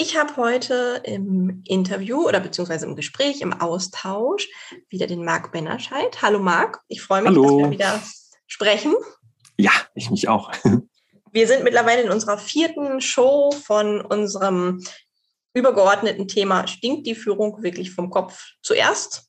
Ich habe heute im Interview oder beziehungsweise im Gespräch, im Austausch wieder den Marc Bennerscheid. Hallo Marc, ich freue mich, Hallo. dass wir wieder sprechen. Ja, ich mich auch. Wir sind mittlerweile in unserer vierten Show von unserem übergeordneten Thema Stinkt die Führung wirklich vom Kopf zuerst?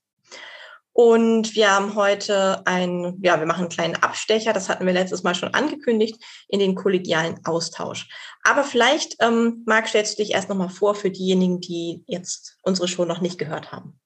Und wir haben heute ein, ja, wir machen einen kleinen Abstecher, das hatten wir letztes Mal schon angekündigt, in den kollegialen Austausch. Aber vielleicht, ähm, Marc, stellst du dich erst nochmal vor für diejenigen, die jetzt unsere Show noch nicht gehört haben.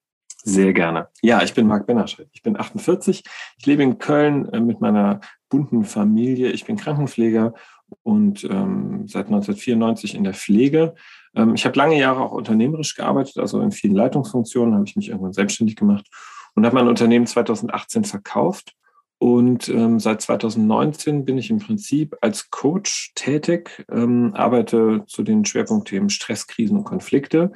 Sehr gerne. Ja, ich bin Marc Bennerscheid. Ich bin 48. Ich lebe in Köln äh, mit meiner bunten Familie. Ich bin Krankenpfleger und ähm, seit 1994 in der Pflege. Ähm, ich habe lange Jahre auch unternehmerisch gearbeitet, also in vielen Leitungsfunktionen habe ich mich irgendwann selbstständig gemacht und habe mein Unternehmen 2018 verkauft. Und ähm, seit 2019 bin ich im Prinzip als Coach tätig, ähm, arbeite zu den Schwerpunktthemen Stress, Krisen und Konflikte.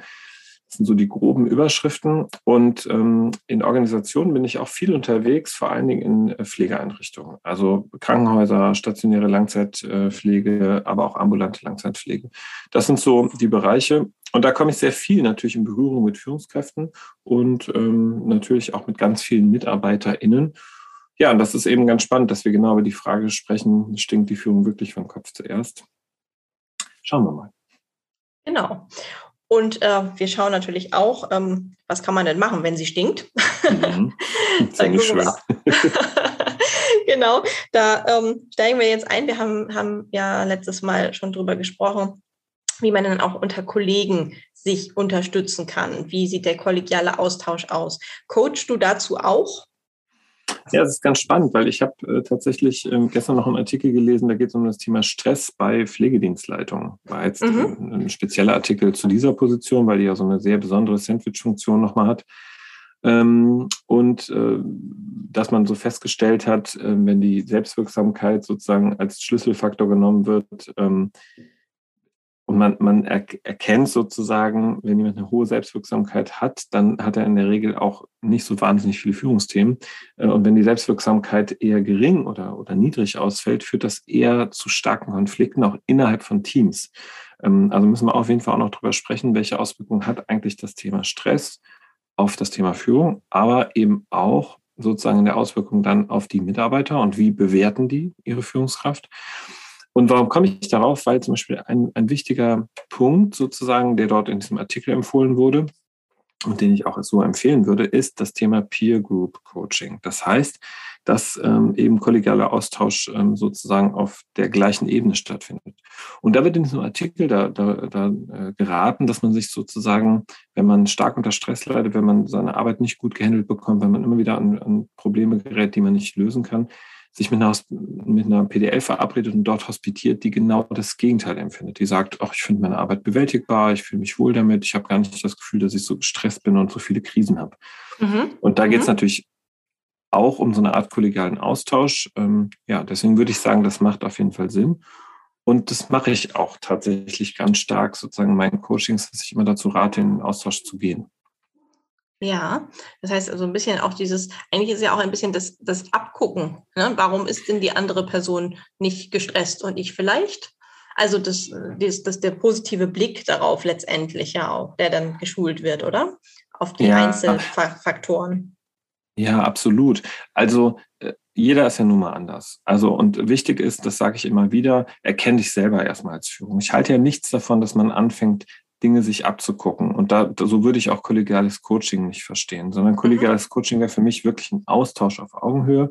Das sind so die groben Überschriften. Und ähm, in Organisationen bin ich auch viel unterwegs, vor allen Dingen in äh, Pflegeeinrichtungen. Also Krankenhäuser, stationäre Langzeitpflege, aber auch ambulante Langzeitpflege. Das sind so die Bereiche. Und da komme ich sehr viel natürlich in Berührung mit Führungskräften und ähm, natürlich auch mit ganz vielen MitarbeiterInnen. Ja, und das ist eben ganz spannend, dass wir genau über die Frage sprechen, stinkt die Führung wirklich vom Kopf zuerst? Schauen wir mal. Genau. Und äh, wir schauen natürlich auch, ähm, was kann man denn machen, wenn sie stinkt. Mhm. Ist nicht schwer. genau, da ähm, steigen wir jetzt ein. Wir haben, haben ja letztes Mal schon drüber gesprochen, wie man dann auch unter Kollegen sich unterstützen kann. Wie sieht der kollegiale Austausch aus? Coachst du dazu auch? Ja, das ist ganz spannend, weil ich habe äh, tatsächlich ähm, gestern noch einen Artikel gelesen, da geht es um das Thema Stress bei Pflegedienstleitungen. War jetzt mhm. ein, ein, spezieller Artikel zu dieser Position, weil die ja so eine sehr besondere Sandwich-Funktion nochmal hat. Ähm, und äh, dass man so festgestellt hat, äh, wenn die Selbstwirksamkeit sozusagen als Schlüsselfaktor genommen wird, ähm, und man, man er, erkennt sozusagen, wenn jemand eine hohe Selbstwirksamkeit hat, dann hat er in der Regel auch nicht so wahnsinnig viele Führungsthemen. Äh, und wenn die Selbstwirksamkeit eher gering oder, oder niedrig ausfällt, führt das eher zu starken Konflikten, auch innerhalb von Teams. Ähm, also müssen wir auf jeden Fall auch noch drüber sprechen, welche Auswirkungen hat eigentlich das Thema Stress auf das Thema Führung, aber eben auch sozusagen in der Auswirkung dann auf die Mitarbeiter und wie bewerten die ihre Führungskraft. Und warum komme ich darauf? Weil zum Beispiel ein, ein wichtiger Punkt sozusagen, der dort in diesem Artikel empfohlen wurde und den ich auch so empfehlen würde, ist das Thema Peer Group Coaching. Das heißt, dass ähm, eben kollegialer Austausch ähm, sozusagen auf der gleichen Ebene stattfindet. Und da wird in diesem Artikel da, da, da äh, geraten, dass man sich sozusagen, wenn man stark unter Stress leidet, wenn man seine Arbeit nicht gut gehandelt bekommt, wenn man immer wieder an, an Probleme gerät, die man nicht lösen kann, sich mit einer, mit einer PDL verabredet und dort hospitiert, die genau das Gegenteil empfindet. Die sagt, ach, ich finde meine Arbeit bewältigbar, ich fühle mich wohl damit, ich habe gar nicht das Gefühl, dass ich so gestresst bin und so viele Krisen habe. Mhm. Und da geht es mhm. natürlich auch um so eine Art kollegialen Austausch. Ähm, ja, deswegen würde ich sagen, das macht auf jeden Fall Sinn. Und das mache ich auch tatsächlich ganz stark, sozusagen in meinen Coachings, dass ich immer dazu rate, in den Austausch zu gehen. Ja, das heißt also ein bisschen auch dieses, eigentlich ist ja auch ein bisschen das, das Abgucken. Ne? Warum ist denn die andere Person nicht gestresst und ich vielleicht? Also das, das, das der positive Blick darauf letztendlich ja auch, der dann geschult wird, oder? Auf die ja, Einzelfaktoren. Ja, absolut. Also äh, jeder ist ja nun mal anders. Also und wichtig ist, das sage ich immer wieder, erkenne dich selber erstmal als Führung. Ich halte ja nichts davon, dass man anfängt, Dinge sich abzugucken. Und da, so würde ich auch kollegiales Coaching nicht verstehen, sondern mhm. kollegiales Coaching wäre für mich wirklich ein Austausch auf Augenhöhe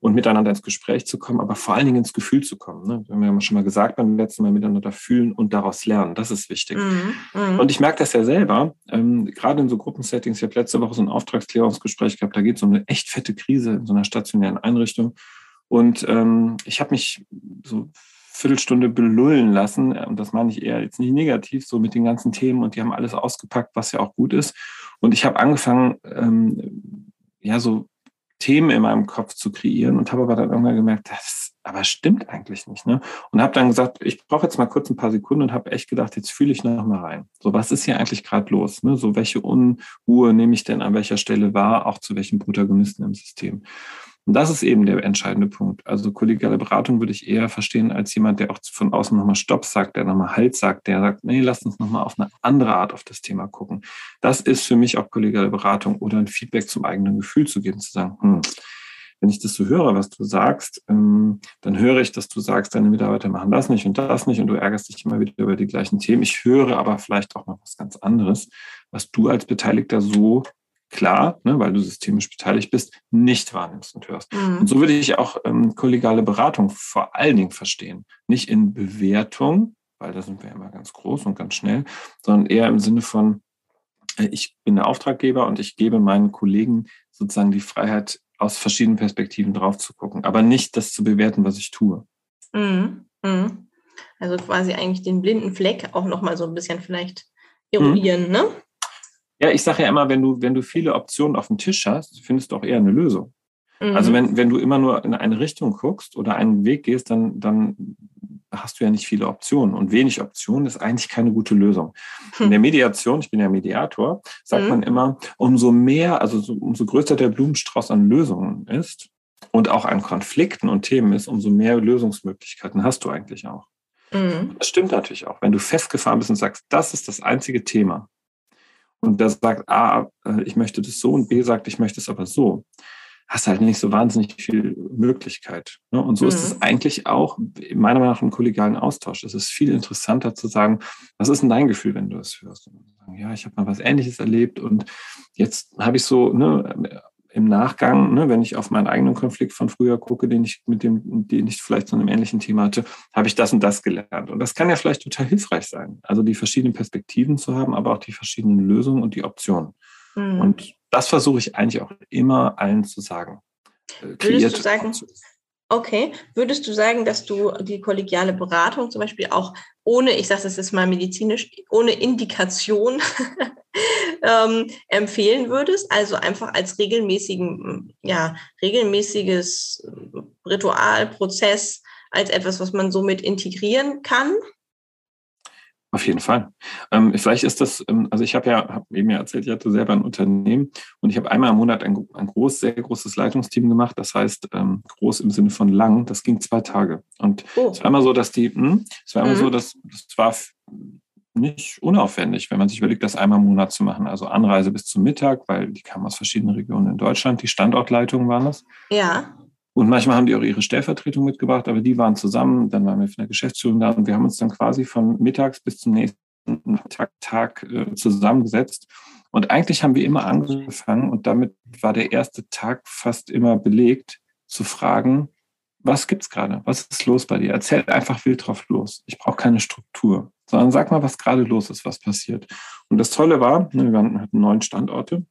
und miteinander ins Gespräch zu kommen, aber vor allen Dingen ins Gefühl zu kommen. Ne? Wir haben ja schon mal gesagt beim letzten Mal miteinander fühlen und daraus lernen. Das ist wichtig. Mhm. Mhm. Und ich merke das ja selber, ähm, gerade in so Gruppensettings. Ich habe letzte Woche so ein Auftragsklärungsgespräch gehabt, da geht es um eine echt fette Krise in so einer stationären Einrichtung. Und ähm, ich habe mich so Viertelstunde belullen lassen. Und das meine ich eher jetzt nicht negativ, so mit den ganzen Themen. Und die haben alles ausgepackt, was ja auch gut ist. Und ich habe angefangen, ähm, ja, so Themen in meinem Kopf zu kreieren und habe aber dann irgendwann gemerkt, das aber stimmt eigentlich nicht. Ne? Und habe dann gesagt, ich brauche jetzt mal kurz ein paar Sekunden und habe echt gedacht, jetzt fühle ich noch mal rein. So, was ist hier eigentlich gerade los? Ne? So, welche Unruhe nehme ich denn an welcher Stelle wahr, auch zu welchen Protagonisten im System? Und das ist eben der entscheidende Punkt. Also kollegiale Beratung würde ich eher verstehen als jemand, der auch von außen nochmal Stopp sagt, der nochmal Halt sagt, der sagt, nee, lass uns nochmal auf eine andere Art auf das Thema gucken. Das ist für mich auch kollegiale Beratung oder ein Feedback zum eigenen Gefühl zu geben, zu sagen, hm, wenn ich das so höre, was du sagst, ähm, dann höre ich, dass du sagst, deine Mitarbeiter machen das nicht und das nicht und du ärgerst dich immer wieder über die gleichen Themen. Ich höre aber vielleicht auch noch was ganz anderes, was du als Beteiligter so klar, ne, weil du systemisch beteiligt bist, nicht wahrnimmst und hörst. Mhm. Und so würde ich auch ähm, kollegiale Beratung vor allen Dingen verstehen. Nicht in Bewertung, weil da sind wir immer ganz groß und ganz schnell, sondern eher im Sinne von, äh, ich bin der Auftraggeber und ich gebe meinen Kollegen sozusagen die Freiheit, aus verschiedenen Perspektiven drauf zu gucken, aber nicht das zu bewerten, was ich tue. Mhm. Mhm. Also quasi eigentlich den blinden Fleck auch nochmal so ein bisschen vielleicht eruieren, mhm. ne? Ja, ich sage ja immer, wenn du, wenn du viele Optionen auf dem Tisch hast, findest du auch eher eine Lösung. Also mhm. Also wenn, wenn du immer nur in eine Richtung guckst oder einen Weg gehst, dann, dann hast du ja nicht viele Optionen. Und wenig Optionen ist eigentlich keine gute Lösung. In der Mediation, ich bin ja Mediator, sagt mhm. man immer, umso mehr, also so, umso größer der Blumenstrauß an Lösungen ist und auch an Konflikten und Themen ist, umso mehr Lösungsmöglichkeiten hast du eigentlich auch. Mhm. Das stimmt natürlich auch. Wenn du festgefahren bist und sagst, das ist das einzige Thema, und der sagt, A, äh, ich möchte das so und B sagt, ich möchte es aber so, hast halt nicht so wahnsinnig viel Möglichkeit. Ne? Und so mhm. ist es eigentlich auch, meiner Meinung nach, im kollegialen Austausch. Es ist viel interessanter zu sagen, was ist denn dein Gefühl, wenn du es hörst? ja, ich habe mal was Ähnliches erlebt und jetzt habe ich so, ne, im Nachgang, ne, wenn ich auf meinen eigenen Konflikt von früher gucke, den ich mit dem, den ich vielleicht zu einem ähnlichen Thema hatte, habe ich das und das gelernt. Und das kann ja vielleicht total hilfreich sein. Also die verschiedenen Perspektiven zu haben, aber auch die verschiedenen Lösungen und die Optionen. Mhm. Und das versuche ich eigentlich auch immer allen zu sagen. Äh, Würdest du sagen, Okay. Würdest du sagen, dass du die kollegiale Beratung zum Beispiel auch ohne, ich sage das jetzt mal medizinisch, ohne Indikation ähm, empfehlen würdest? Also einfach als regelmäßigen, ja, regelmäßiges Ritualprozess, als etwas, was man somit integrieren kann? Auf jeden Fall. Ähm, vielleicht ist das, ähm, also ich habe ja, habe eben ja erzählt, ich hatte selber ein Unternehmen und ich habe einmal im Monat ein, ein groß, sehr großes Leitungsteam gemacht. Das heißt, ähm, groß im Sinne von lang. Das ging zwei Tage. Und oh. es war immer so, dass die, mh, hm, es war immer mhm. so, dass das war nicht unaufwendig, wenn man sich überlegt, das einmal im Monat zu machen. Also Anreise bis zum Mittag, weil die kamen aus verschiedenen Regionen in Deutschland. Die Standortleitungen waren das. Ja. Und manchmal haben die auch ihre Stellvertretung mitgebracht, aber die waren zusammen, dann waren wir von der Geschäftsführung da und wir haben uns dann quasi von mittags bis zum nächsten Tag, Tag äh, zusammengesetzt. Und eigentlich haben wir immer angefangen und damit war der erste Tag fast immer belegt, zu fragen, was gibt's gerade? Was ist los bei dir? Erzähl einfach wild drauf los. Ich brauche keine Struktur, sondern sag mal, was gerade los ist, was passiert. Und das Tolle war, ne, wir hatten neun Standorte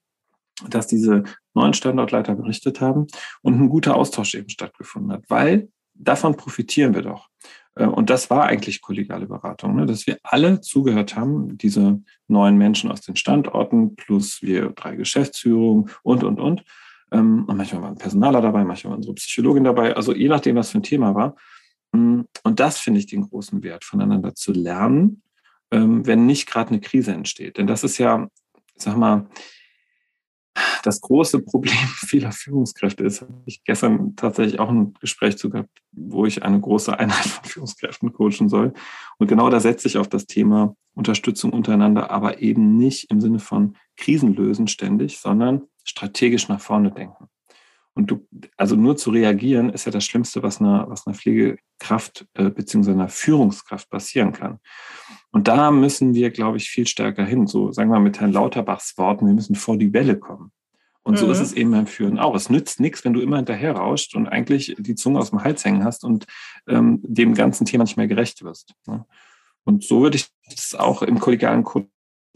dass diese neuen Standortleiter berichtet haben und ein guter Austausch eben stattgefunden hat, weil davon profitieren wir doch. Äh, und das war eigentlich kollegiale Beratung, ne? dass wir alle zugehört haben, diese neuen Menschen aus den Standorten, plus wir drei Geschäftsführungen und, und, und. Ähm, und manchmal waren Personaler dabei, manchmal war unsere Psychologin dabei, also je nachdem, was für ein Thema war. Mm, und das finde ich den großen Wert, voneinander zu lernen, ähm, wenn nicht gerade eine Krise entsteht. Denn das ist ja, sag mal, das große Problem vieler Führungskräfte ist, habe ich gestern tatsächlich auch ein Gespräch zu gehabt, wo ich eine große Einheit von Führungskräften coachen soll. Und genau da setze ich auf das Thema Unterstützung untereinander, aber eben nicht im Sinne von Krisen lösen ständig, sondern strategisch nach vorne denken. Und du, also nur zu reagieren, ist ja das Schlimmste, was einer, was einer Pflegekraft äh, bzw. einer Führungskraft passieren kann. Und da müssen wir, glaube ich, viel stärker hin. So sagen wir mal mit Herrn Lauterbachs Worten, wir müssen vor die Welle kommen. Und mhm. so ist mhm. es eben beim Führen auch. Es nützt nichts, wenn du immer hinterher rauscht und eigentlich die Zunge aus dem Hals hängen hast und ähm, dem ganzen Thema nicht mehr gerecht wirst. Ne? Und so würde ich es auch im kollegialen Coaching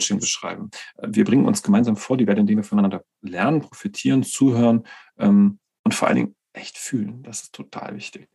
beschreiben. Wir bringen uns gemeinsam vor die Welt, indem wir voneinander lernen, profitieren, zuhören ähm, und vor allen Dingen echt fühlen. Das ist total wichtig.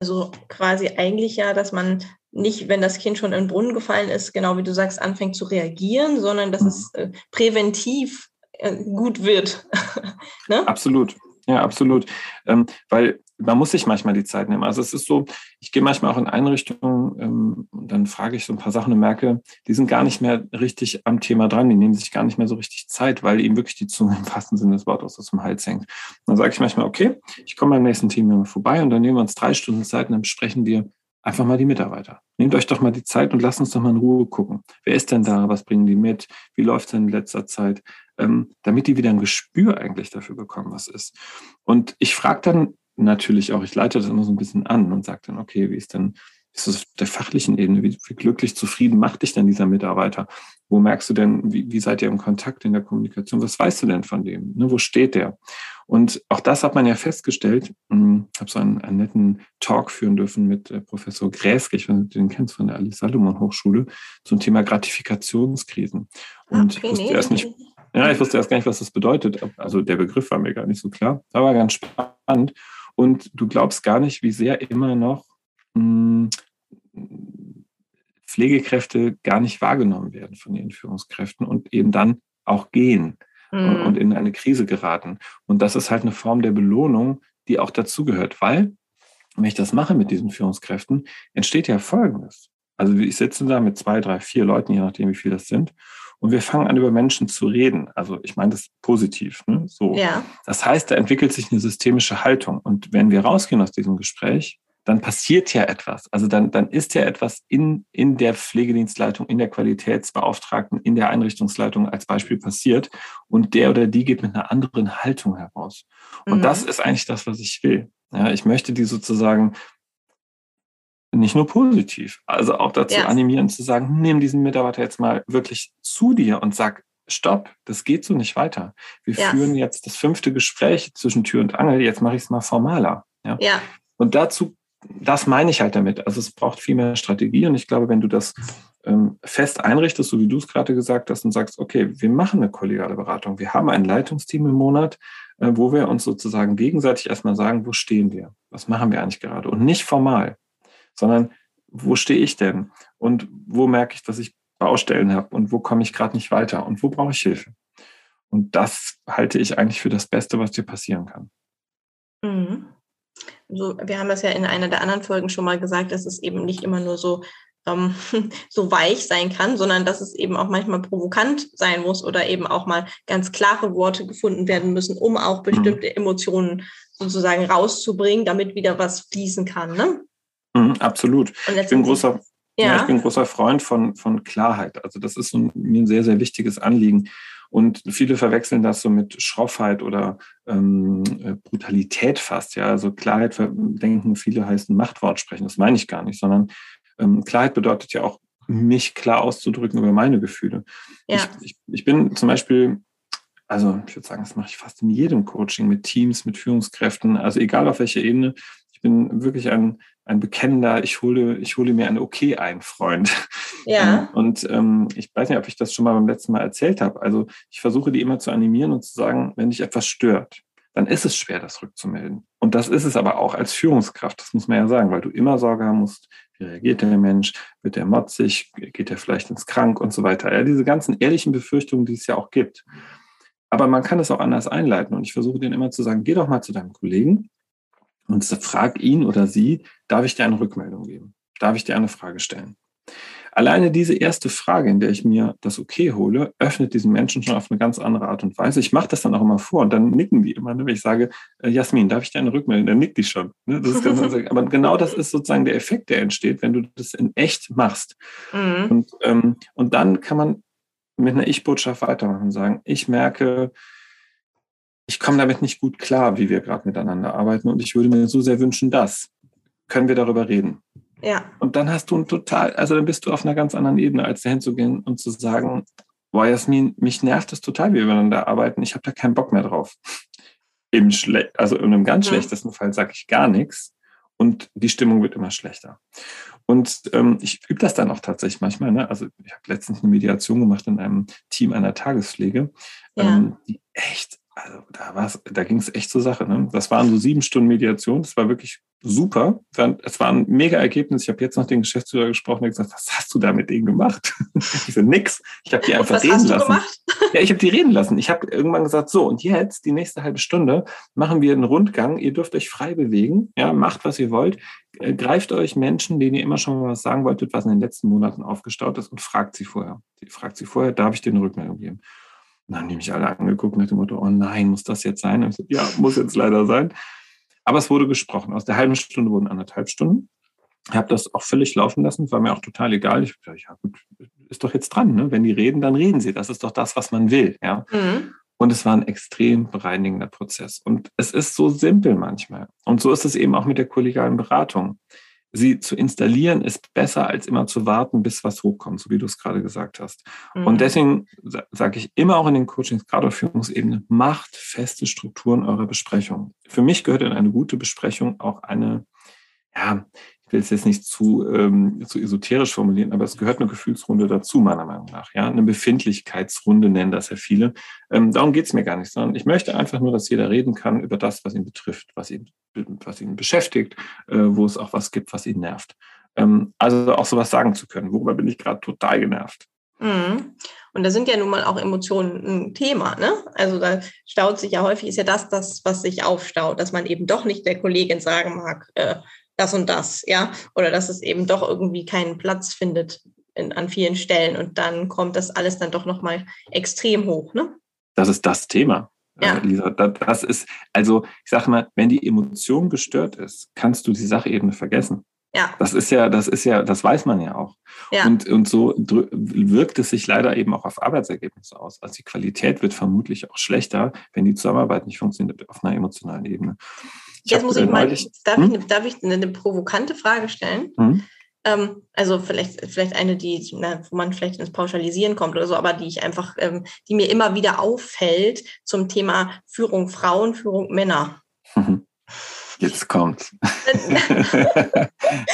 Also quasi eigentlich ja, dass man nicht, wenn das Kind schon in den Brunnen gefallen ist, genau wie du sagst, anfängt zu reagieren, sondern dass mhm. es äh, präventiv äh, gut wird. ne? Absolut. Ja, absolut. Ähm, weil man muss sich manchmal die Zeit nehmen. Also es ist so, ich gehe manchmal auch in Einrichtungen ähm, und dann frage ich so ein paar Sachen und merke, die sind gar nicht mehr richtig am Thema dran, die nehmen sich gar nicht mehr so richtig Zeit, weil ihm wirklich die Zunge im wahrsten Sinne des Wortes aus dem Hals hängt. Und dann sage ich manchmal, okay, ich komme beim nächsten Team vorbei und dann nehmen wir uns drei Stunden Zeit und dann besprechen wir einfach mal die Mitarbeiter. Nehmt euch doch mal die Zeit und lasst uns doch mal in Ruhe gucken. Wer ist denn da? Was bringen die mit? Wie läuft es in letzter Zeit? Ähm, damit die wieder ein Gespür eigentlich dafür bekommen, was ist. Und ich frage dann natürlich auch, ich leite das immer so ein bisschen an und sage dann, okay, wie ist denn, ist das auf der fachlichen Ebene, wie, wie glücklich, zufrieden macht dich denn dieser Mitarbeiter? Wo merkst du denn, wie, wie seid ihr im Kontakt in der Kommunikation? Was weißt du denn von dem? Ne, wo steht der? Und auch das hat man ja festgestellt. Hm, ich habe so einen, einen, netten Talk führen dürfen mit äh, Professor Gräske, ich weiß nicht, den kennst von der Alice Salomon Hochschule, zum Thema Gratifikationskrisen. Und okay, ich wusste erst nicht, ja, ich wusste erst gar nicht, was das bedeutet. Also der Begriff war mir gar nicht so klar, aber ganz spannend. Und du glaubst gar nicht, wie sehr immer noch mh, hm, Pflegekräfte gar nicht wahrgenommen werden von den Führungskräften und eben dann auch gehen mhm. und in eine Krise geraten. Und das ist halt eine Form der Belohnung, die auch dazugehört, weil, wenn ich das mache mit diesen Führungskräften, entsteht ja Folgendes. Also ich sitze da mit zwei, drei, vier Leuten, je nachdem, wie viele das sind, und wir fangen an, über Menschen zu reden. Also ich meine das positiv. Ne? So. Ja. Das heißt, da entwickelt sich eine systemische Haltung. Und wenn wir rausgehen aus diesem Gespräch, dann passiert ja etwas. Also dann, dann ist ja etwas in, in der Pflegedienstleitung, in der Qualitätsbeauftragten, in der Einrichtungsleitung als Beispiel passiert. Und der oder die geht mit einer anderen Haltung heraus. Und mhm. das ist eigentlich das, was ich will. Ja, ich möchte die sozusagen nicht nur positiv, also auch dazu ja. animieren zu sagen, nimm diesen Mitarbeiter jetzt mal wirklich zu dir und sag, stopp, das geht so nicht weiter. Wir ja. führen jetzt das fünfte Gespräch zwischen Tür und Angel, jetzt mache ich es mal formaler. Ja? ja. Und dazu, das meine ich halt damit. Also es braucht viel mehr Strategie und ich glaube, wenn du das ähm, fest einrichtest, so wie du es gerade gesagt hast, und sagst, okay, wir machen eine kollegiale Beratung, wir haben ein Leitungsteam im Monat, äh, wo wir uns sozusagen gegenseitig erstmal sagen, wo stehen wir? Was machen wir eigentlich gerade? Und nicht formal sondern wo stehe ich denn und wo merke ich, dass ich Baustellen habe und wo komme ich gerade nicht weiter und wo brauche ich Hilfe. Und das halte ich eigentlich für das Beste, was dir passieren kann. Mhm. So, wir haben das ja in einer der anderen Folgen schon mal gesagt, dass es eben nicht immer nur so, ähm, so weich sein kann, sondern dass es eben auch manchmal provokant sein muss oder eben auch mal ganz klare Worte gefunden werden müssen, um auch mhm. bestimmte mhm. Emotionen sozusagen rauszubringen, damit wieder was fließen kann. Ne? Mhm, absolut. Ich bin, großer, ja. ja. ich bin großer Freund von, von Klarheit. Also das ist ein, mir ein sehr, sehr wichtiges Anliegen. Und viele verwechseln das so mit Schroffheit oder ähm, äh, Brutalität fast. Ja, also Klarheit denken viele heißen Machtwort sprechen. Das meine ich gar nicht, sondern ähm, Klarheit bedeutet ja auch, mich klar auszudrücken über meine Gefühle. Ja. Ich, ich, ich bin zum Beispiel also ich würde sagen, das mache ich fast in jedem Coaching mit Teams, mit Führungskräften, also egal auf welcher Ebene. Ich bin wirklich ein, ein bekennender, ich hole, ich hole mir ein Okay ein, Freund. Ja. Und ähm, ich weiß nicht, ob ich das schon mal beim letzten Mal erzählt habe. Also ich versuche die immer zu animieren und zu sagen, wenn dich etwas stört, dann ist es schwer, das rückzumelden. Und das ist es aber auch als Führungskraft, das muss man ja sagen, weil du immer Sorge haben musst, wie reagiert der Mensch, wird der motzig, geht er vielleicht ins Krank und so weiter. Ja, diese ganzen ehrlichen Befürchtungen, die es ja auch gibt. Aber man kann es auch anders einleiten. Und ich versuche denen immer zu sagen, geh doch mal zu deinem Kollegen und frag ihn oder sie, darf ich dir eine Rückmeldung geben? Darf ich dir eine Frage stellen? Alleine diese erste Frage, in der ich mir das Okay hole, öffnet diesen Menschen schon auf eine ganz andere Art und Weise. Ich mache das dann auch immer vor und dann nicken die immer. Ne? Wenn ich sage, äh, Jasmin, darf ich dir eine Rückmeldung? Dann nickt die schon. Ne? aber genau das ist sozusagen der Effekt, der entsteht, wenn du das in echt machst. Mhm. Und, ähm, und dann kann man mit einer Ich-Botschaft weitermachen und sagen, ich merke, ich komme damit nicht gut klar, wie wir gerade miteinander arbeiten und ich würde mir so sehr wünschen, dass. Können wir darüber reden? Ja. Und dann hast du ein total, also dann bist du auf einer ganz anderen Ebene, als dahin zu gehen und zu sagen, boah, Jasmin, mich nervt es total, wie wir miteinander arbeiten, ich habe da keinen Bock mehr drauf. Im Schle also in einem ganz mhm. schlechtesten Fall sage ich gar nichts und die Stimmung wird immer schlechter. Und ähm, ich übe das dann auch tatsächlich manchmal. Ne? Also ich habe letztens eine Mediation gemacht in einem Team einer Tagespflege, ja. ähm, die echt also da war's, da ging es echt zur Sache. Ne? Das waren so sieben Stunden Mediation. Das war wirklich super. Es war ein mega Ergebnis. Ich habe jetzt noch den Geschäftsführer gesprochen und gesagt, was hast du da mit denen gemacht? ich so, nix. Ich habe die einfach was reden hast du lassen. Gemacht? ja, ich habe die reden lassen. Ich habe irgendwann gesagt, so und jetzt die nächste halbe Stunde machen wir einen Rundgang. Ihr dürft euch frei bewegen. Ja, macht was ihr wollt. Äh, greift euch Menschen, denen ihr immer schon mal was sagen wolltet, was in den letzten Monaten aufgestaut ist und fragt sie vorher. Fragt sie vorher, darf ich dir eine Rückmeldung geben? Dann haben die mich alle angeguckt nach dem Motto, oh nein, muss das jetzt sein? So, ja, muss jetzt leider sein. Aber es wurde gesprochen. Aus der halben Stunde wurden anderthalb Stunden. Ich habe das auch völlig laufen lassen, war mir auch total egal. Ich dachte, ja gut, ist doch jetzt dran. Ne? Wenn die reden, dann reden sie. Das ist doch das, was man will. Ja? Mhm. Und es war ein extrem bereinigender Prozess. Und es ist so simpel manchmal. Und so ist es eben auch mit der kollegialen Beratung sie zu installieren, ist besser, als immer zu warten, bis was hochkommt, so wie du es gerade gesagt hast. Mhm. Und deswegen sage ich immer auch in den Coachings, gerade auf Führungsebene, macht feste Strukturen eurer Besprechung. Für mich gehört in eine gute Besprechung auch eine, ja, ich will es jetzt nicht zu, ähm, zu esoterisch formulieren, aber es gehört eine Gefühlsrunde dazu, meiner Meinung nach. Ja, eine Befindlichkeitsrunde nennen das ja viele. Ähm, darum geht es mir gar nicht, sondern ich möchte einfach nur, dass jeder reden kann über das, was ihn betrifft, was ihn, was ihn beschäftigt, äh, wo es auch was gibt, was ihn nervt. Ähm, also auch sowas sagen zu können. Worüber bin ich gerade total genervt? Mhm. Und da sind ja nun mal auch Emotionen ein Thema. Ne? Also da staut sich ja häufig, ist ja das, das, was sich aufstaut, dass man eben doch nicht der Kollegin sagen mag, äh, das und das, ja, oder dass es eben doch irgendwie keinen Platz findet in, an vielen Stellen und dann kommt das alles dann doch nochmal extrem hoch, ne? Das ist das Thema. Äh, ja. Lisa, das ist, also ich sage mal, wenn die Emotion gestört ist, kannst du die Sachebene vergessen. Ja. Das ist ja, das ist ja, das weiß man ja auch. Ja. Und, und so wirkt es sich leider eben auch auf Arbeitsergebnisse aus. Also die Qualität wird vermutlich auch schlechter, wenn die Zusammenarbeit nicht funktioniert auf einer emotionalen Ebene. Jetzt muss ich mal, darf, hm? ich, darf ich eine, eine, provokante Frage stellen? Hm? Ähm, also vielleicht, vielleicht eine, die, na, wo man vielleicht ins Pauschalisieren kommt oder so, aber die ich einfach, ähm, die mir immer wieder auffällt zum Thema Führung Frauen, Führung Männer. Mhm. Jetzt kommt.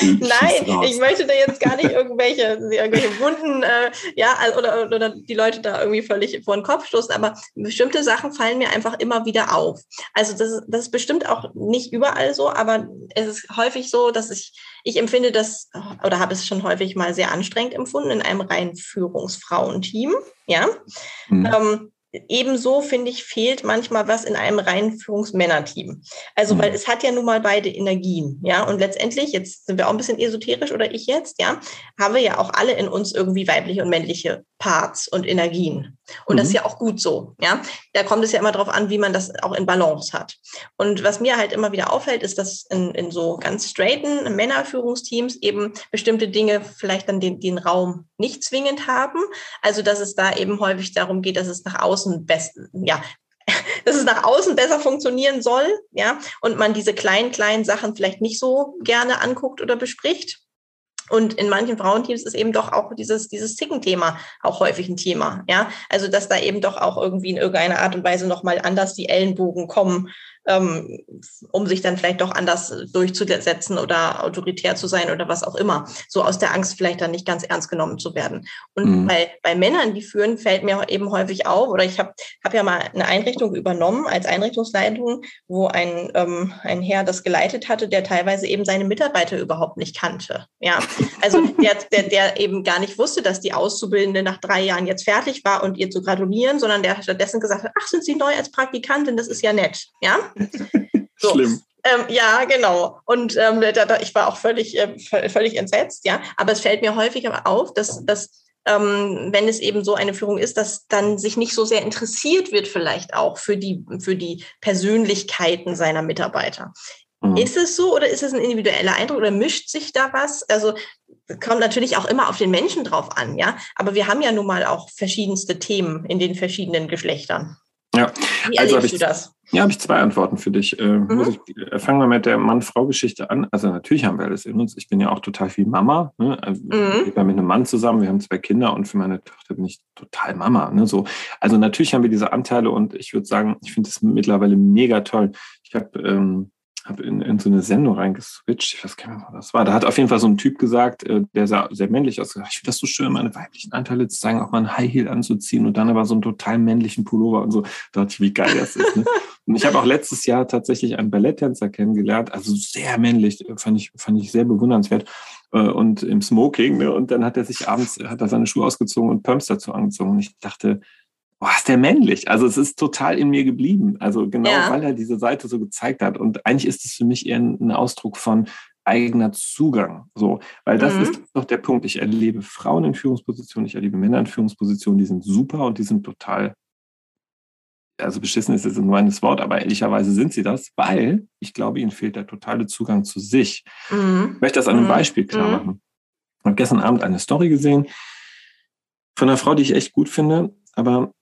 Nein, ich möchte da jetzt gar nicht irgendwelche, irgendwelche Wunden, äh, ja, oder, oder die Leute da irgendwie völlig vor den Kopf stoßen, aber bestimmte Sachen fallen mir einfach immer wieder auf. Also das, das ist bestimmt auch nicht überall so, aber es ist häufig so, dass ich, ich empfinde das, oder habe es schon häufig mal sehr anstrengend empfunden in einem rein Führungsfrauenteam, ja. Mhm. Ähm, ebenso, finde ich, fehlt manchmal was in einem reinen Führungsmännerteam. Also, weil mhm. es hat ja nun mal beide Energien, ja. Und letztendlich, jetzt sind wir auch ein bisschen esoterisch oder ich jetzt, ja, haben wir ja auch alle in uns irgendwie weibliche und männliche Parts und Energien. Und mhm. das ist mhm. ja auch gut so, ja. Da kommt es ja immer darauf an, wie man das auch in Balance hat. Und was mir halt immer wieder auffällt, ist, dass in, in so ganz straighten Männerführungsteams eben bestimmte Dinge vielleicht dann den, den Raum nicht zwingend haben. Also, dass es da eben häufig darum geht, dass es nach außen außen besten, ja, dass es nach außen besser funktionieren soll, ja, und man diese kleinen, kleinen Sachen vielleicht nicht so gerne anguckt oder bespricht. Und in manchen Frauenteams ist eben doch auch dieses, dieses Zicken-Thema auch häufig ein Thema. Ja, also dass da eben doch auch irgendwie in irgendeiner Art und Weise nochmal anders die Ellenbogen kommen ähm, um sich dann vielleicht doch anders durchzusetzen oder autoritär zu sein oder was auch immer. So aus der Angst vielleicht dann nicht ganz ernst genommen zu werden. Und mhm. bei, bei Männern, die führen, fällt mir eben häufig auf, oder ich habe hab ja mal eine Einrichtung übernommen als Einrichtungsleitung, wo ein, ähm, ein Herr das geleitet hatte, der teilweise eben seine Mitarbeiter überhaupt nicht kannte. Ja, also der, der, der eben gar nicht wusste, dass die Auszubildende nach drei Jahren jetzt fertig war und ihr zu gratulieren, sondern der stattdessen gesagt hat, ach, sind Sie neu als Praktikantin, das ist ja nett. Ja, so. Schlimm. Ähm, ja, genau. Und ähm, da, da, ich war auch völlig, äh, völlig entsetzt, ja. Aber es fällt mir häufig auf, dass, dass ähm, wenn es eben so eine Führung ist, dass dann sich nicht so sehr interessiert wird, vielleicht auch für die, für die Persönlichkeiten seiner Mitarbeiter. Mhm. Ist es so oder ist es ein individueller Eindruck oder mischt sich da was? Also kommt natürlich auch immer auf den Menschen drauf an, ja. Aber wir haben ja nun mal auch verschiedenste Themen in den verschiedenen Geschlechtern. Ja. Wie also erlebst du das? Ja, habe ich zwei Antworten für dich. Äh, mhm. ich, äh, fangen wir mit der Mann-Frau-Geschichte an. Also natürlich haben wir alles in uns. Ich bin ja auch total viel Mama. Ne? Also, mhm. Ich bin mit einem Mann zusammen, wir haben zwei Kinder und für meine Tochter bin ich total Mama. Ne? So. Also natürlich haben wir diese Anteile und ich würde sagen, ich finde es mittlerweile mega toll. Ich habe ähm, habe in, in so eine Sendung reingeswitcht. Ich weiß gar nicht, was das war. Da hat auf jeden Fall so ein Typ gesagt, äh, der sah sehr männlich aus. Ich finde das so schön, meine weiblichen Anteile zu zeigen, auch mal ein High Heel anzuziehen und dann aber so einen total männlichen Pullover und so. Da dachte ich, wie geil das ist. Ne? Und ich habe auch letztes Jahr tatsächlich einen Balletttänzer kennengelernt, also sehr männlich, fand ich, fand ich sehr bewundernswert äh, und im Smoking. Ne? Und dann hat er sich abends, hat er seine Schuhe ausgezogen und Pumps dazu angezogen. Und ich dachte, boah, ist der männlich. Also es ist total in mir geblieben. Also genau, ja. weil er diese Seite so gezeigt hat. Und eigentlich ist es für mich eher ein Ausdruck von eigener Zugang. So, weil das mhm. ist doch der Punkt. Ich erlebe Frauen in Führungspositionen, ich erlebe Männer in Führungspositionen, die sind super und die sind total, also beschissen ist jetzt ein Wort, aber ehrlicherweise sind sie das, weil ich glaube, ihnen fehlt der totale Zugang zu sich. Mhm. Ich möchte das an einem mhm. Beispiel klar mhm. machen. Ich habe gestern Abend eine Story gesehen von einer Frau, die ich echt gut finde, aber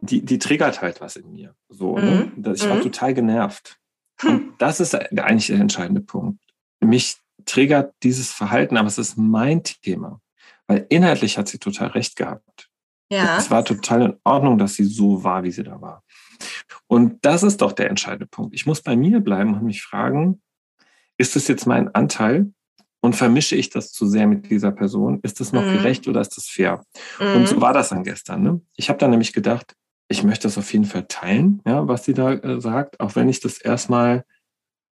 die, die triggert halt was in mir. So, ne? mhm. ne? Ich war mhm. total genervt. Und hm. das ist eigentlich der entscheidende Punkt. Mich triggert dieses Verhalten, aber es ist mein Thema. Weil inhaltlich hat sie total recht gehabt. Ja. Es war total in Ordnung, dass sie so war, wie sie da war. Und das ist doch der entscheidende Punkt. Ich muss bei mir bleiben und mich fragen, ist das jetzt mein Anteil und vermische ich das zu sehr mit dieser Person? Ist das noch mhm. gerecht oder ist das fair? Mhm. Und so war das dann gestern. Ne? Ich habe dann nämlich gedacht, ich möchte das auf jeden Fall teilen, ja, was sie da äh, sagt, auch wenn ich das erstmal,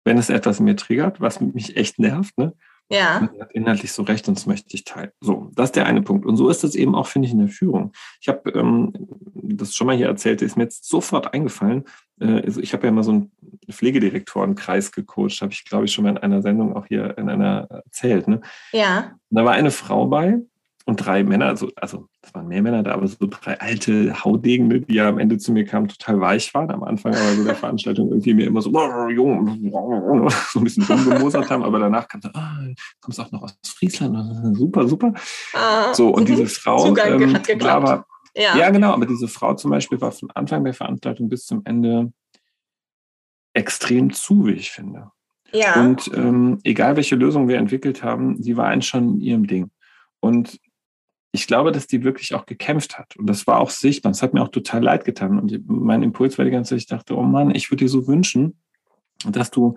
wenn es etwas mir triggert, was mich echt nervt, ne? Ja. hat inhaltlich so recht und das möchte ich teilen. So, das ist der eine Punkt. Und so ist es eben auch, finde ich, in der Führung. Ich habe ähm, das schon mal hier erzählt, ist mir jetzt sofort eingefallen. Äh, also ich habe ja mal so einen Pflegedirektorenkreis gecoacht, habe ich, glaube ich, schon mal in einer Sendung auch hier in einer erzählt. Ne? Ja. Und da war eine Frau bei, und drei Männer, also, also es waren mehr Männer da, aber so drei alte Haudegen, die ja am Ende zu mir kamen, total weich waren. Am Anfang aber so der Veranstaltung irgendwie mir immer so, jung, so ein bisschen rumgemosert haben, aber danach kam so, ah, kommst auch noch aus Friesland, super, super. Ah, so, und diese Frau, Zugang ähm, klar war, ja. ja, genau, aber diese Frau zum Beispiel war von Anfang der Veranstaltung bis zum Ende extrem zu, wie ich finde. Ja. Und ähm, egal welche Lösung wir entwickelt haben, sie war eigentlich schon in ihrem Ding. Und ich glaube, dass die wirklich auch gekämpft hat. Und das war auch sichtbar. Es hat mir auch total leid getan. Und mein Impuls war die ganze Zeit, ich dachte, oh Mann, ich würde dir so wünschen, dass du,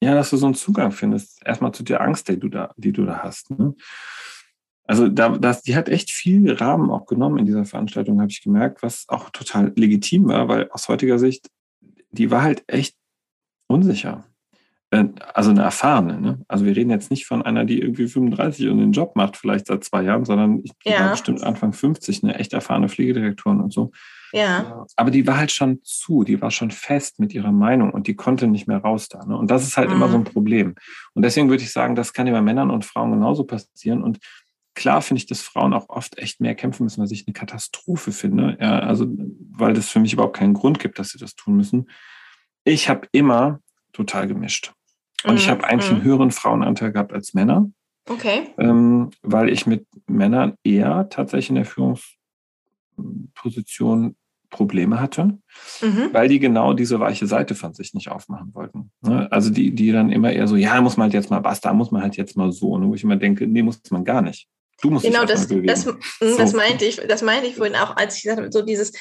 ja, dass du so einen Zugang findest. Erstmal zu der Angst, die du da, die du da hast. Ne? Also da, das, die hat echt viel Rahmen auch genommen in dieser Veranstaltung, habe ich gemerkt, was auch total legitim war, weil aus heutiger Sicht, die war halt echt unsicher. Äh, also eine erfahrene. Ne? Also wir reden jetzt nicht von einer, die irgendwie 35 und den Job macht, vielleicht seit zwei Jahren, sondern ich ja. war bestimmt Anfang 50, eine echt erfahrene Pflegedirektorin und so. Ja. Aber die war halt schon zu, die war schon fest mit ihrer Meinung und die konnte nicht mehr raus da. Ne? Und das ist halt mhm. immer so ein mhm. Problem. Und deswegen würde ich sagen, das kann ja bei Männern und Frauen genauso passieren. Und klar finde ich, dass Frauen auch oft echt mehr kämpfen müssen, was ich eine Katastrophe finde. Ja, also, weil das für mich überhaupt keinen Grund gibt, dass sie das tun müssen. Ich habe immer total gemischt. Und mhm. ich habe eigentlich mhm. einen höheren Frauenanteil gehabt als Männer. Okay. Ähm, weil ich mit Männern eher tatsächlich in der Führungsposition Probleme hatte, mhm. weil die genau diese weiche Seite von sich nicht aufmachen wollten. Ne? Also die, die dann immer eher so, ja, muss man halt jetzt mal was, da muss man halt jetzt mal so. Und wo ich immer denke, nee, muss man gar nicht. Du musst genau, das, das, so. das meinte ich, das meinte ich vorhin auch, als ich gesagt habe, so dieses,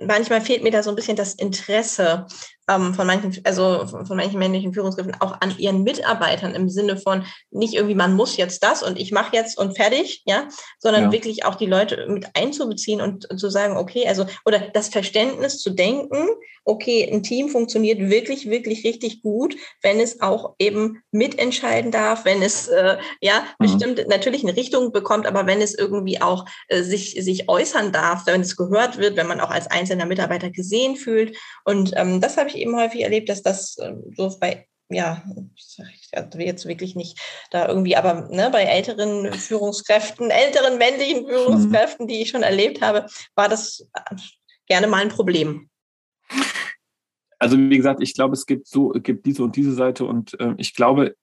manchmal fehlt mir da so ein bisschen das Interesse ähm, von manchen, also von, von, manchen männlichen Führungskräften auch an ihren Mitarbeitern im Sinne von nicht irgendwie, man muss jetzt das und ich mache jetzt und fertig, ja, sondern ja. wirklich auch die Leute mit einzubeziehen und, und zu sagen, okay, also, oder das Verständnis zu denken, okay, ein Team funktioniert wirklich, wirklich richtig gut, wenn es auch eben mitentscheiden darf, wenn es äh, ja mhm. bestimmt natürlich eine Richtung bekommt, aber wenn es irgendwie auch äh, sich, sich äußern darf, wenn es gehört wird, wenn man auch als einzelner Mitarbeiter gesehen fühlt. Und ähm, das habe ich eben häufig erlebt, dass das äh, so bei ja, ich will jetzt wirklich nicht da irgendwie, aber ne, bei älteren Führungskräften, älteren männlichen mhm. Führungskräften, die ich schon erlebt habe, war das äh, gerne mal ein Problem also wie gesagt, ich glaube, es gibt so, es gibt diese und diese Seite und äh, ich glaube,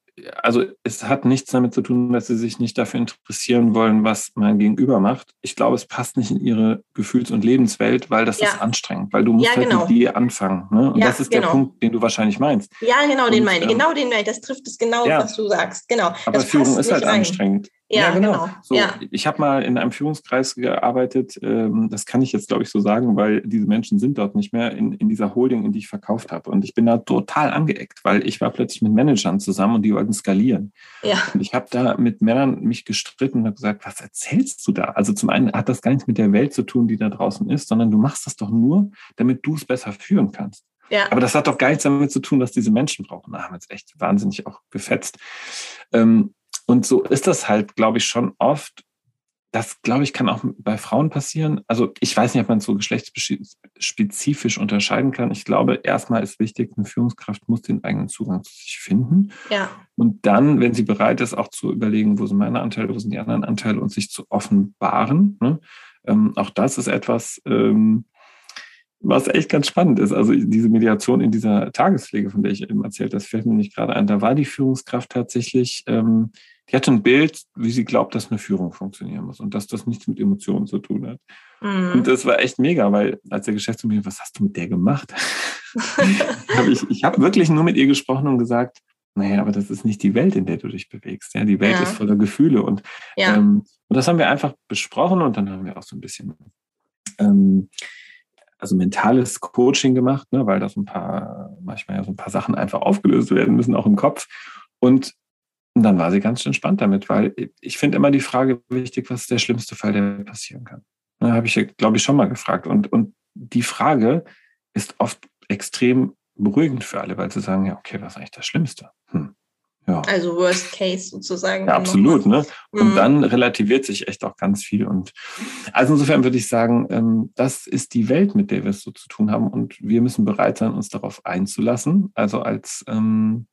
also es hat nichts damit zu tun, dass sie sich nicht dafür interessieren wollen, was mein Gegenüber macht. Ich glaube, es passt nicht in ihre Gefühls- und Lebenswelt, weil das ja. ist anstrengend, weil du musst ja, halt genau. mit dir anfangen. Ne? Und ja, das ist genau. der Punkt, den du wahrscheinlich meinst. Ja, genau, und, den meine ich. Ähm, genau den meine ich. Das trifft es genau, was du sagst. Genau. Aber das Führung ist halt rein. anstrengend. Ja, ja genau. genau. So, ja. Ich habe mal in einem Führungskreis gearbeitet. Ähm, das kann ich jetzt, glaube ich, so sagen, weil diese Menschen sind dort nicht mehr in, in dieser Holding, in die ich verkauft habe. Und ich bin da total angeeckt, weil ich war plötzlich mit Managern zusammen und die wollten skalieren. Ja. Und ich habe da mit Männern mich gestritten und habe gesagt, was erzählst du da? Also zum einen hat das gar nichts mit der Welt zu tun, die da draußen ist, sondern du machst das doch nur, damit du es besser führen kannst. Ja. Aber das hat doch gar nichts damit zu tun, was diese Menschen brauchen. Da haben wir jetzt echt wahnsinnig auch gefetzt. Ähm, und so ist das halt, glaube ich, schon oft. Das, glaube ich, kann auch bei Frauen passieren. Also ich weiß nicht, ob man so geschlechtsspezifisch unterscheiden kann. Ich glaube, erstmal ist wichtig, eine Führungskraft muss den eigenen Zugang zu sich finden. Ja. Und dann, wenn sie bereit ist, auch zu überlegen, wo sind meine Anteile, wo sind die anderen Anteile und sich zu offenbaren. Ne? Ähm, auch das ist etwas, ähm, was echt ganz spannend ist. Also diese Mediation in dieser Tagespflege, von der ich eben erzählt, das fällt mir nicht gerade ein. Da war die Führungskraft tatsächlich ähm, die hatte ein Bild, wie sie glaubt, dass eine Führung funktionieren muss und dass das nichts mit Emotionen zu tun hat. Mhm. Und das war echt mega, weil als der Geschäftsführer, was hast du mit der gemacht? ich ich habe wirklich nur mit ihr gesprochen und gesagt, naja, aber das ist nicht die Welt, in der du dich bewegst. Ja, die Welt ja. ist voller Gefühle und, ja. ähm, und das haben wir einfach besprochen und dann haben wir auch so ein bisschen ähm, also mentales Coaching gemacht, ne, weil da so ein paar, manchmal ja so ein paar Sachen einfach aufgelöst werden müssen, auch im Kopf. Und und dann war sie ganz entspannt damit, weil ich finde immer die Frage wichtig, was ist der schlimmste Fall, der passieren kann? Da habe ich, glaube ich, schon mal gefragt. Und, und die Frage ist oft extrem beruhigend für alle, weil sie sagen, ja, okay, was ist eigentlich das Schlimmste? Hm. Ja. Also Worst Case sozusagen. Ja, absolut, ne? Und mhm. dann relativiert sich echt auch ganz viel. Und also insofern würde ich sagen, ähm, das ist die Welt, mit der wir es so zu tun haben. Und wir müssen bereit sein, uns darauf einzulassen. Also als, ähm,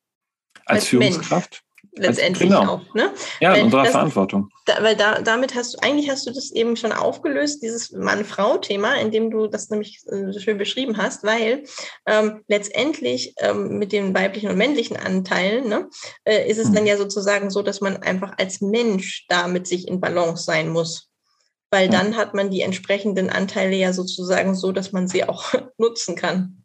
als, als Führungskraft. Mensch letztendlich genau. auch. Ne? Ja, weil unserer das, Verantwortung. Da, weil da, damit hast du, eigentlich hast du das eben schon aufgelöst, dieses Mann-Frau-Thema, indem du das nämlich äh, so schön beschrieben hast, weil ähm, letztendlich ähm, mit den weiblichen und männlichen Anteilen ne, äh, ist es hm. dann ja sozusagen so, dass man einfach als Mensch da mit sich in Balance sein muss. Weil ja. dann hat man die entsprechenden Anteile ja sozusagen so, dass man sie auch nutzen kann.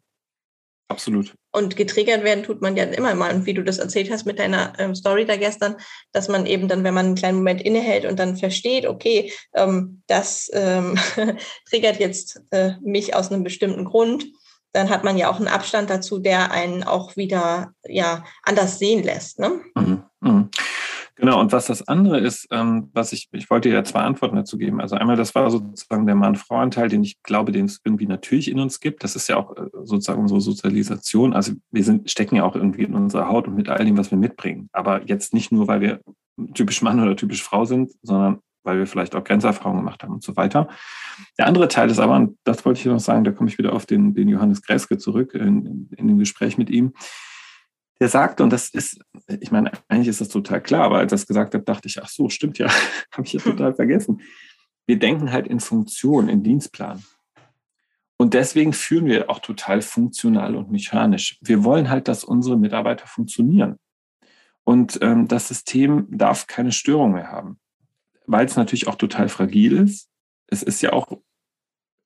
Absolut. Und getriggert werden tut man ja immer mal. Und wie du das erzählt hast mit deiner ähm, Story da gestern, dass man eben dann, wenn man einen kleinen Moment innehält und dann versteht, okay, ähm, das ähm, triggert jetzt äh, mich aus einem bestimmten Grund, dann hat man ja auch einen Abstand dazu, der einen auch wieder ja anders sehen lässt. Ne? Mhm. Mhm. Genau, und was das andere ist, ähm, was ich, ich wollte ja zwei Antworten dazu geben. Also einmal, das war sozusagen der Mann-Frau-Anteil, den ich glaube, den es irgendwie natürlich in uns gibt. Das ist ja auch äh, sozusagen unsere Sozialisation. Also wir sind, stecken ja auch irgendwie in unserer Haut und mit all dem, was wir mitbringen. Aber jetzt nicht nur, weil wir typisch Mann oder typisch Frau sind, sondern weil wir vielleicht auch Grenzerfahrungen gemacht haben und so weiter. Der andere Teil ist aber, und das wollte ich noch sagen, da komme ich wieder auf den, den Johannes Greske zurück in, in dem Gespräch mit ihm der sagte, und das ist, ich meine, eigentlich ist das total klar, aber als er das gesagt hat, dachte ich, ach so, stimmt ja, habe ich ja total vergessen. Wir denken halt in Funktion, in Dienstplan. Und deswegen führen wir auch total funktional und mechanisch. Wir wollen halt, dass unsere Mitarbeiter funktionieren. Und ähm, das System darf keine Störung mehr haben, weil es natürlich auch total fragil ist. Es ist ja auch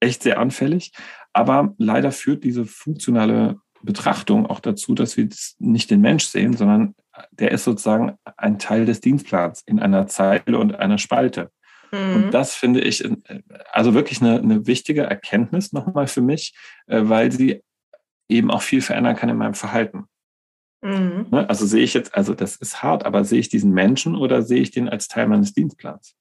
echt sehr anfällig, aber leider führt diese funktionale Betrachtung auch dazu, dass wir nicht den Mensch sehen, sondern der ist sozusagen ein Teil des Dienstplans in einer Zeile und einer Spalte. Mhm. Und das finde ich also wirklich eine, eine wichtige Erkenntnis nochmal für mich, äh, weil sie eben auch viel verändern kann in meinem Verhalten. Mhm. Ne, also sehe ich jetzt, also das ist hart, aber sehe ich diesen Menschen oder sehe ich den als Teil meines Dienstplans?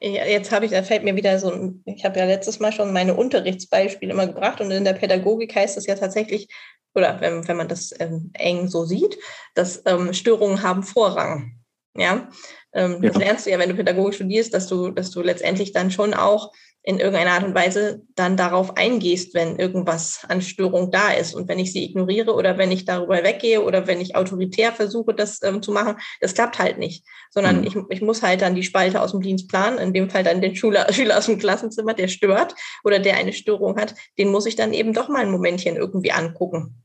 Jetzt habe ich, da fällt mir wieder so, ich habe ja letztes Mal schon meine Unterrichtsbeispiele immer gebracht und in der Pädagogik heißt es ja tatsächlich, oder wenn, wenn man das ähm, eng so sieht, dass ähm, Störungen haben Vorrang. Ja, ähm, ja. das lernst du ja, wenn du Pädagogik studierst, dass du, dass du letztendlich dann schon auch in irgendeiner Art und Weise dann darauf eingehst, wenn irgendwas an Störung da ist. Und wenn ich sie ignoriere oder wenn ich darüber weggehe oder wenn ich autoritär versuche, das ähm, zu machen, das klappt halt nicht. Sondern mhm. ich, ich muss halt dann die Spalte aus dem Dienstplan, in dem Fall dann den Schüler, Schüler aus dem Klassenzimmer, der stört oder der eine Störung hat, den muss ich dann eben doch mal ein Momentchen irgendwie angucken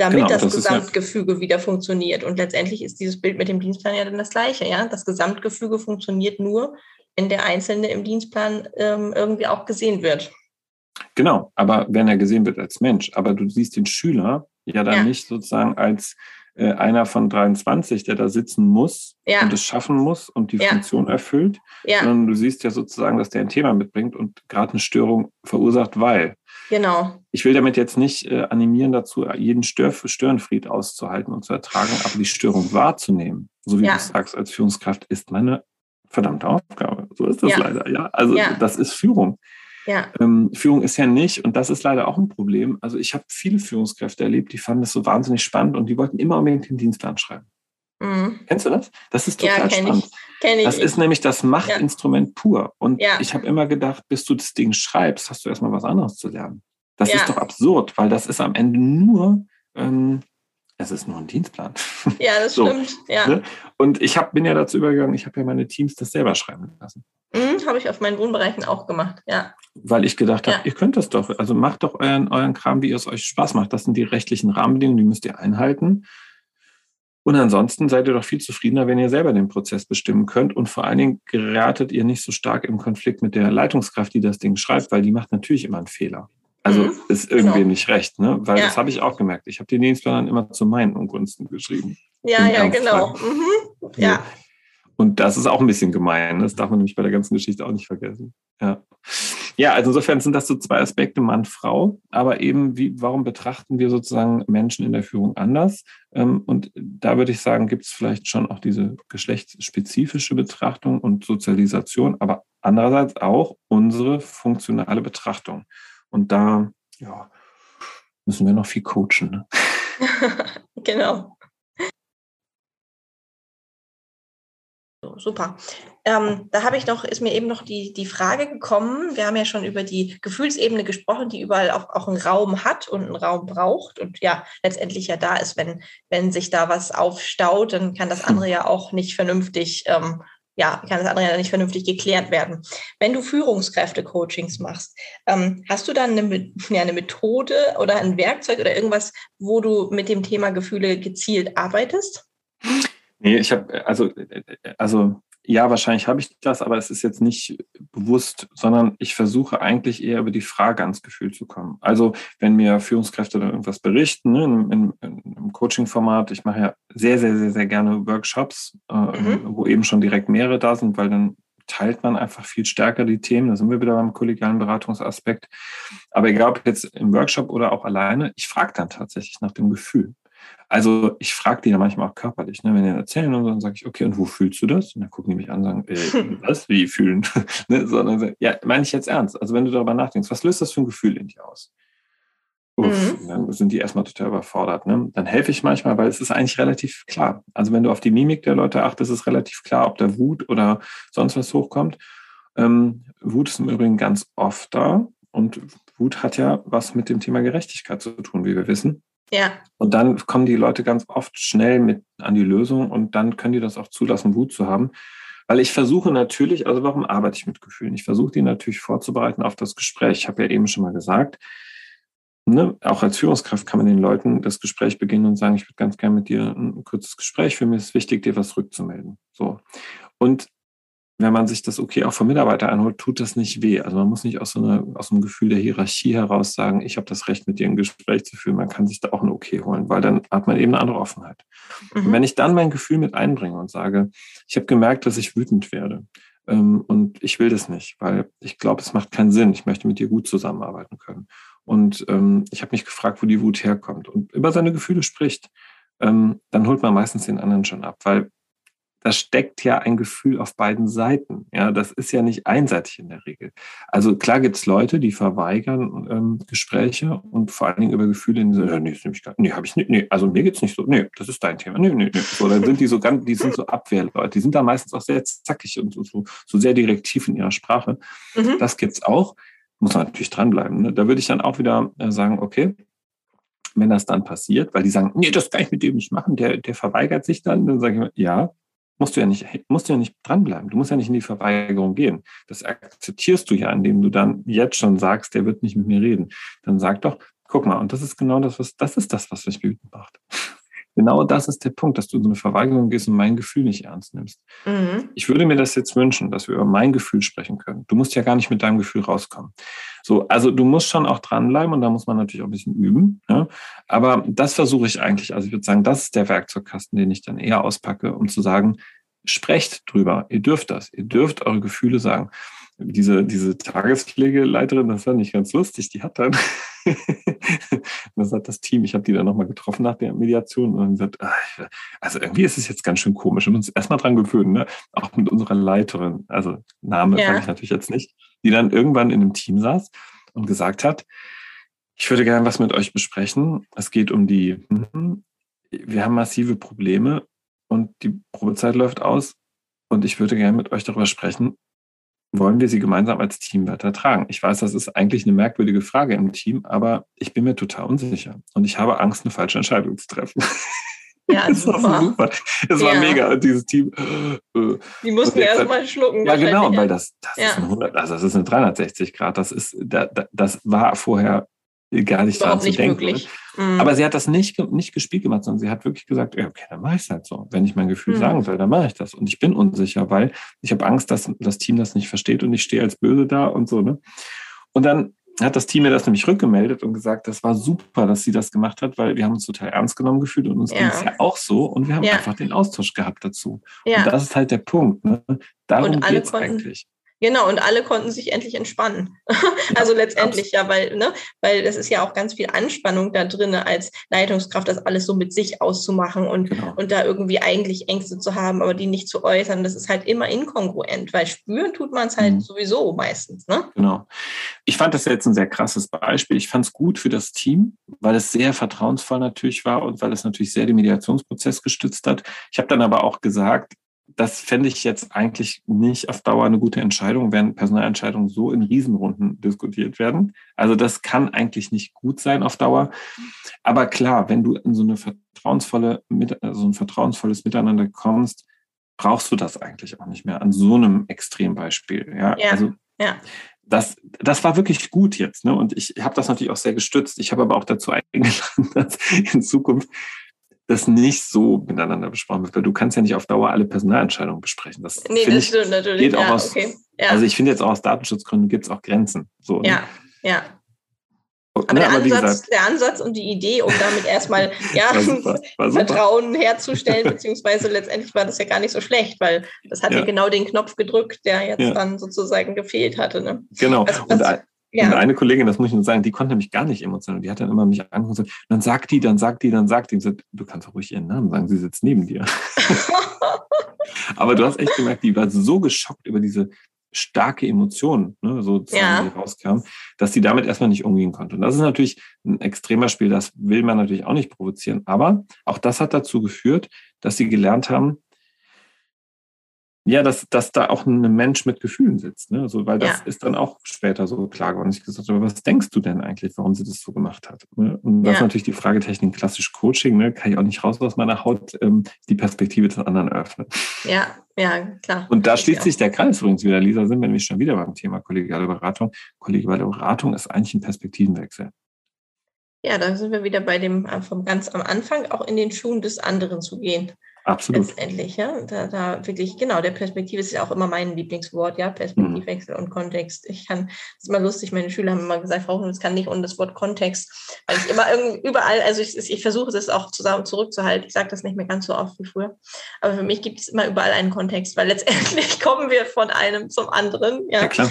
damit genau, das, das, Gesamtgefüge ja wieder funktioniert. Und letztendlich ist dieses Bild mit dem Dienstplan ja dann das gleiche. Ja? Das Gesamtgefüge funktioniert nur, wenn der Einzelne im Dienstplan ähm, irgendwie auch gesehen wird. Genau, aber wenn er gesehen wird als Mensch, aber du siehst den Schüler ja dann ja. nicht sozusagen als äh, einer von 23, der da sitzen muss ja. und es schaffen muss und die ja. Funktion erfüllt, ja. sondern du siehst ja sozusagen, dass der ein Thema mitbringt und gerade eine Störung verursacht, weil. Genau. Ich will damit jetzt nicht äh, animieren dazu, jeden Stör Störenfried auszuhalten und zu ertragen, aber die Störung wahrzunehmen, so wie du sagst, als Führungskraft ist meine verdammte Aufgabe. So ist das leider, ja. Also das ist Führung. Ja. Ähm, Führung ist ja nicht, und das ist leider auch ein Problem. Also ich habe viele Führungskräfte erlebt, die fanden das so wahnsinnig spannend und die wollten immer unbedingt den Dienstplan schreiben. Mhm. Kennst du das? Das ist total ja, kenn spannend. Ich. Kenn ich. Das ist nämlich das Machtinstrument ja. pur. Und ja. ich habe immer gedacht, bis du das Ding schreibst, hast du erstmal was anderes zu lernen. Das ist doch absurd, weil das ist am Ende nur ähm, es ist nur ein Dienstplan. Ja, das so, stimmt. Ja. Ne? Und ich hab, bin ja dazu übergegangen, ich habe ja meine Teams das selber schreiben lassen. Mhm, habe ich auf meinen Wohnbereichen auch gemacht, ja. Weil ich gedacht habe, ja. ihr könnt das doch. Also macht doch euren, euren Kram, wie es euch Spaß macht. Das sind die rechtlichen Rahmenbedingungen, die müsst ihr einhalten. Und ansonsten seid ihr doch viel zufriedener, wenn ihr selber den Prozess bestimmen könnt. Und vor allen Dingen geratet ihr nicht so stark im Konflikt mit der Leitungskraft, die das Ding schreibt, weil die macht natürlich immer einen Fehler. Also mhm. ist irgendwie genau. nicht recht, ne? Weil ja. das habe ich auch gemerkt. Ich habe die Dienstplan immer zu meinen Ungunsten geschrieben. Ja, ja, genau. Mhm. Ja. Und das ist auch ein bisschen gemein. Das darf man nämlich bei der ganzen Geschichte auch nicht vergessen. Ja. Ja, also insofern sind das so zwei Aspekte, Mann, Frau. Aber eben, wie, warum betrachten wir sozusagen Menschen in der Führung anders? Ähm, und da würde ich sagen, gibt es vielleicht schon auch diese geschlechtsspezifische Betrachtung und Sozialisation, aber andererseits auch unsere funktionale Betrachtung. Und da ja, müssen wir noch viel coachen. Ne? genau. super. Ähm, da habe ich noch, ist mir eben noch die, die Frage gekommen. Wir haben ja schon über die Gefühlsebene gesprochen, die überall auch, auch einen Raum hat und einen Raum braucht und ja letztendlich ja da ist, wenn, wenn sich da was aufstaut, dann kann das andere ja auch nicht vernünftig ähm, ja, kann das andere ja nicht vernünftig geklärt werden. Wenn du Führungskräfte-Coachings machst, ähm, hast du dann eine, ja, eine Methode oder ein Werkzeug oder irgendwas, wo du mit dem Thema Gefühle gezielt arbeitest? Nee, ich habe, also, also ja, wahrscheinlich habe ich das, aber es ist jetzt nicht bewusst, sondern ich versuche eigentlich eher über die Frage ans Gefühl zu kommen. Also wenn mir Führungskräfte dann irgendwas berichten, ne, im, im Coaching-Format, ich mache ja sehr, sehr, sehr, sehr gerne Workshops, äh, mhm. wo eben schon direkt mehrere da sind, weil dann teilt man einfach viel stärker die Themen. Da sind wir wieder beim kollegialen Beratungsaspekt. Aber egal ob jetzt im Workshop oder auch alleine, ich frage dann tatsächlich nach dem Gefühl. Also ich frage die ja manchmal auch körperlich, ne? wenn die erzählen und so, dann sage ich, okay, und wo fühlst du das? Und dann gucken die mich an und sagen, äh, was, wie fühlen? ne? Sondern, ja, meine ich jetzt ernst. Also wenn du darüber nachdenkst, was löst das für ein Gefühl in dir aus? Uff, mhm. Dann sind die erstmal total überfordert. Ne? Dann helfe ich manchmal, weil es ist eigentlich relativ klar. Also wenn du auf die Mimik der Leute achtest, ist es relativ klar, ob da Wut oder sonst was hochkommt. Ähm, Wut ist im Übrigen ganz oft da und Wut hat ja was mit dem Thema Gerechtigkeit zu tun, wie wir wissen. Ja. Und dann kommen die Leute ganz oft schnell mit an die Lösung und dann können die das auch zulassen, Wut zu haben. Weil ich versuche natürlich, also warum arbeite ich mit Gefühlen? Ich versuche die natürlich vorzubereiten auf das Gespräch. Ich habe ja eben schon mal gesagt, ne, auch als Führungskraft kann man den Leuten das Gespräch beginnen und sagen, ich würde ganz gerne mit dir ein kurzes Gespräch führen. Mir ist wichtig, dir was rückzumelden. So. Und wenn man sich das okay auch vom Mitarbeiter einholt, tut das nicht weh. Also man muss nicht aus so, einer, aus einem Gefühl der Hierarchie heraus sagen, ich habe das Recht, mit dir ein Gespräch zu führen. Man kann sich da auch ein Okay holen, weil dann hat man eben eine andere Offenheit. Mhm. Und wenn ich dann mein Gefühl mit einbringe und sage, ich habe gemerkt, dass ich wütend werde ähm, und ich will das nicht, weil ich glaube, es macht keinen Sinn. Ich möchte mit dir gut zusammenarbeiten können. Und ähm, ich habe mich gefragt, wo die Wut herkommt und über seine Gefühle spricht, ähm, dann holt man meistens den anderen schon ab, weil da steckt ja ein Gefühl auf beiden Seiten. Ja, das ist ja nicht einseitig in der Regel. Also klar gibt es Leute, die verweigern ähm, Gespräche und vor allen Dingen über Gefühle, die sagen, nee, das ich nee, habe ich nicht, nee, also mir geht's nicht so, nee, das ist dein Thema, nee, nee, nee. So, dann sind die so ganz, die sind so Abwehrleute, die sind da meistens auch sehr zackig und so, so, so sehr direktiv in ihrer Sprache. Mhm. Das gibt's auch. Muss man natürlich dranbleiben. Ne? Da würde ich dann auch wieder äh, sagen, okay, wenn das dann passiert, weil die sagen, nee, das kann ich mit dem nicht machen, der, der verweigert sich dann, dann sage ich mal, ja, musst du ja nicht, musst du ja nicht dranbleiben. Du musst ja nicht in die Verweigerung gehen. Das akzeptierst du ja, indem du dann jetzt schon sagst, der wird nicht mit mir reden. Dann sag doch, guck mal, und das ist genau das, was, das ist das, was mich wütend macht. Genau das ist der Punkt, dass du in so eine Verweigerung gehst und mein Gefühl nicht ernst nimmst. Mhm. Ich würde mir das jetzt wünschen, dass wir über mein Gefühl sprechen können. Du musst ja gar nicht mit deinem Gefühl rauskommen. So, also du musst schon auch dranbleiben und da muss man natürlich auch ein bisschen üben. Ja? Aber das versuche ich eigentlich. Also ich würde sagen, das ist der Werkzeugkasten, den ich dann eher auspacke, um zu sagen, sprecht drüber. Ihr dürft das. Ihr dürft eure Gefühle sagen. Diese, diese Tagespflegeleiterin, das war nicht ganz lustig, die hat dann, das hat das Team, ich habe die dann nochmal getroffen nach der Mediation und gesagt, ah, also irgendwie ist es jetzt ganz schön komisch und uns erstmal dran gewöhnt, ne? auch mit unserer Leiterin, also Name ja. sage ich natürlich jetzt nicht, die dann irgendwann in einem Team saß und gesagt hat, ich würde gerne was mit euch besprechen. Es geht um die, hm, wir haben massive Probleme und die Probezeit läuft aus und ich würde gerne mit euch darüber sprechen, wollen wir sie gemeinsam als Team weiter tragen? Ich weiß, das ist eigentlich eine merkwürdige Frage im Team, aber ich bin mir total unsicher und ich habe Angst, eine falsche Entscheidung zu treffen. Ja, das super. war super. Es war mega, dieses Team. Äh, die mussten erst mal schlucken. Ja, genau, weil das, das ja. ist ein 100, also das ist eine 360 Grad. Das ist, das war vorher gar nicht dran zu denken. Mhm. Aber sie hat das nicht, nicht gespielt gemacht, sondern sie hat wirklich gesagt, okay, dann mache ich es halt so. Wenn ich mein Gefühl mhm. sagen soll, dann mache ich das. Und ich bin unsicher, weil ich habe Angst, dass das Team das nicht versteht und ich stehe als böse da und so. Ne? Und dann hat das Team mir das nämlich rückgemeldet und gesagt, das war super, dass sie das gemacht hat, weil wir haben uns total ernst genommen gefühlt und uns ja. ging es ja auch so und wir haben ja. einfach den Austausch gehabt dazu. Ja. Und das ist halt der Punkt. Ne? Darum geht es eigentlich. Genau, und alle konnten sich endlich entspannen. also letztendlich ja, weil, ne, weil das ist ja auch ganz viel Anspannung da drin, als Leitungskraft, das alles so mit sich auszumachen und, genau. und da irgendwie eigentlich Ängste zu haben, aber die nicht zu äußern. Das ist halt immer inkongruent, weil spüren tut man es halt mhm. sowieso meistens. Ne? Genau. Ich fand das jetzt ein sehr krasses Beispiel. Ich fand es gut für das Team, weil es sehr vertrauensvoll natürlich war und weil es natürlich sehr den Mediationsprozess gestützt hat. Ich habe dann aber auch gesagt, das fände ich jetzt eigentlich nicht auf Dauer eine gute Entscheidung, wenn Personalentscheidungen so in Riesenrunden diskutiert werden. Also das kann eigentlich nicht gut sein auf Dauer. Aber klar, wenn du in so eine vertrauensvolle, so ein vertrauensvolles Miteinander kommst, brauchst du das eigentlich auch nicht mehr an so einem Extrembeispiel. Ja, ja also ja. Das, das war wirklich gut jetzt. Ne? Und ich habe das natürlich auch sehr gestützt. Ich habe aber auch dazu eingeladen, dass in Zukunft das nicht so miteinander besprochen wird, weil du kannst ja nicht auf Dauer alle Personalentscheidungen besprechen. Das, nee, das stimmt natürlich. Geht auch ja, aus, okay. ja. Also ich finde jetzt auch aus Datenschutzgründen gibt es auch Grenzen. So, ne? ja, ja. Aber, ne, der, aber Ansatz, der Ansatz und die Idee, um damit erstmal ja, war super, war Vertrauen herzustellen, beziehungsweise letztendlich war das ja gar nicht so schlecht, weil das hat ja, ja genau den Knopf gedrückt, der jetzt dann sozusagen gefehlt hatte. Ne? Genau. Was, was, ja. Und eine Kollegin, das muss ich nur sagen, die konnte nämlich gar nicht emotional. Die hat dann immer mich angeguckt und gesagt, dann sagt die, dann sagt die, dann sagt die. Und sagt, du kannst doch ruhig ihren Namen sagen, sie sitzt neben dir. Aber du hast echt gemerkt, die war so geschockt über diese starke Emotion, ne, so ja. die rauskam, dass sie damit erstmal nicht umgehen konnte. Und das ist natürlich ein extremer Spiel, das will man natürlich auch nicht provozieren. Aber auch das hat dazu geführt, dass sie gelernt haben, ja, dass, dass da auch ein Mensch mit Gefühlen sitzt. Ne? So, weil das ja. ist dann auch später so klar geworden. Ich gesagt habe, was denkst du denn eigentlich, warum sie das so gemacht hat? Ne? Und das ja. ist natürlich die Fragetechnik, klassisch Coaching, ne? kann ich auch nicht raus aus meiner Haut, ähm, die Perspektive des anderen öffnen. Ja, ja, klar. Und da schließt sich der Kreis übrigens wieder, Lisa, sind wir nämlich schon wieder beim Thema kollegiale Beratung. Kollegiale Beratung ist eigentlich ein Perspektivenwechsel. Ja, da sind wir wieder bei dem äh, vom ganz am Anfang auch in den Schuhen des anderen zu gehen. Absolut. Letztendlich, ja. Da, da wirklich, genau, der Perspektive ist ja auch immer mein Lieblingswort, ja, Perspektivwechsel mhm. und Kontext. Ich kann, das ist immer lustig, meine Schüler haben immer gesagt, Frau das kann nicht und das Wort Kontext, weil ich immer irgendwie überall, also ich, ich versuche das auch zusammen zurückzuhalten. Ich sage das nicht mehr ganz so oft wie früher. Aber für mich gibt es immer überall einen Kontext, weil letztendlich kommen wir von einem zum anderen, ja. ja klar.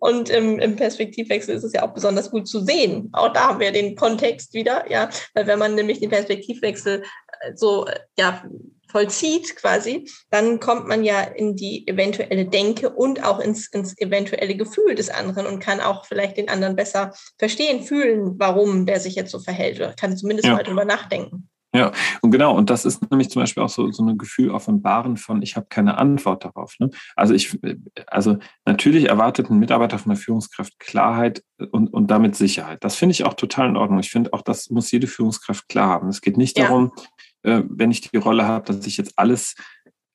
Und im, im, Perspektivwechsel ist es ja auch besonders gut zu sehen. Auch da haben wir den Kontext wieder, ja, weil wenn man nämlich den Perspektivwechsel äh, so, ja, vollzieht quasi, dann kommt man ja in die eventuelle Denke und auch ins, ins eventuelle Gefühl des anderen und kann auch vielleicht den anderen besser verstehen, fühlen, warum der sich jetzt so verhält oder kann zumindest ja. mal drüber nachdenken. Ja, und genau, und das ist nämlich zum Beispiel auch so, so ein Gefühl offenbaren von, ich habe keine Antwort darauf. Ne? Also ich, also natürlich erwartet ein Mitarbeiter von der Führungskraft Klarheit und, und damit Sicherheit. Das finde ich auch total in Ordnung. Ich finde auch, das muss jede Führungskraft klar haben. Es geht nicht ja. darum, äh, wenn ich die Rolle habe, dass ich jetzt alles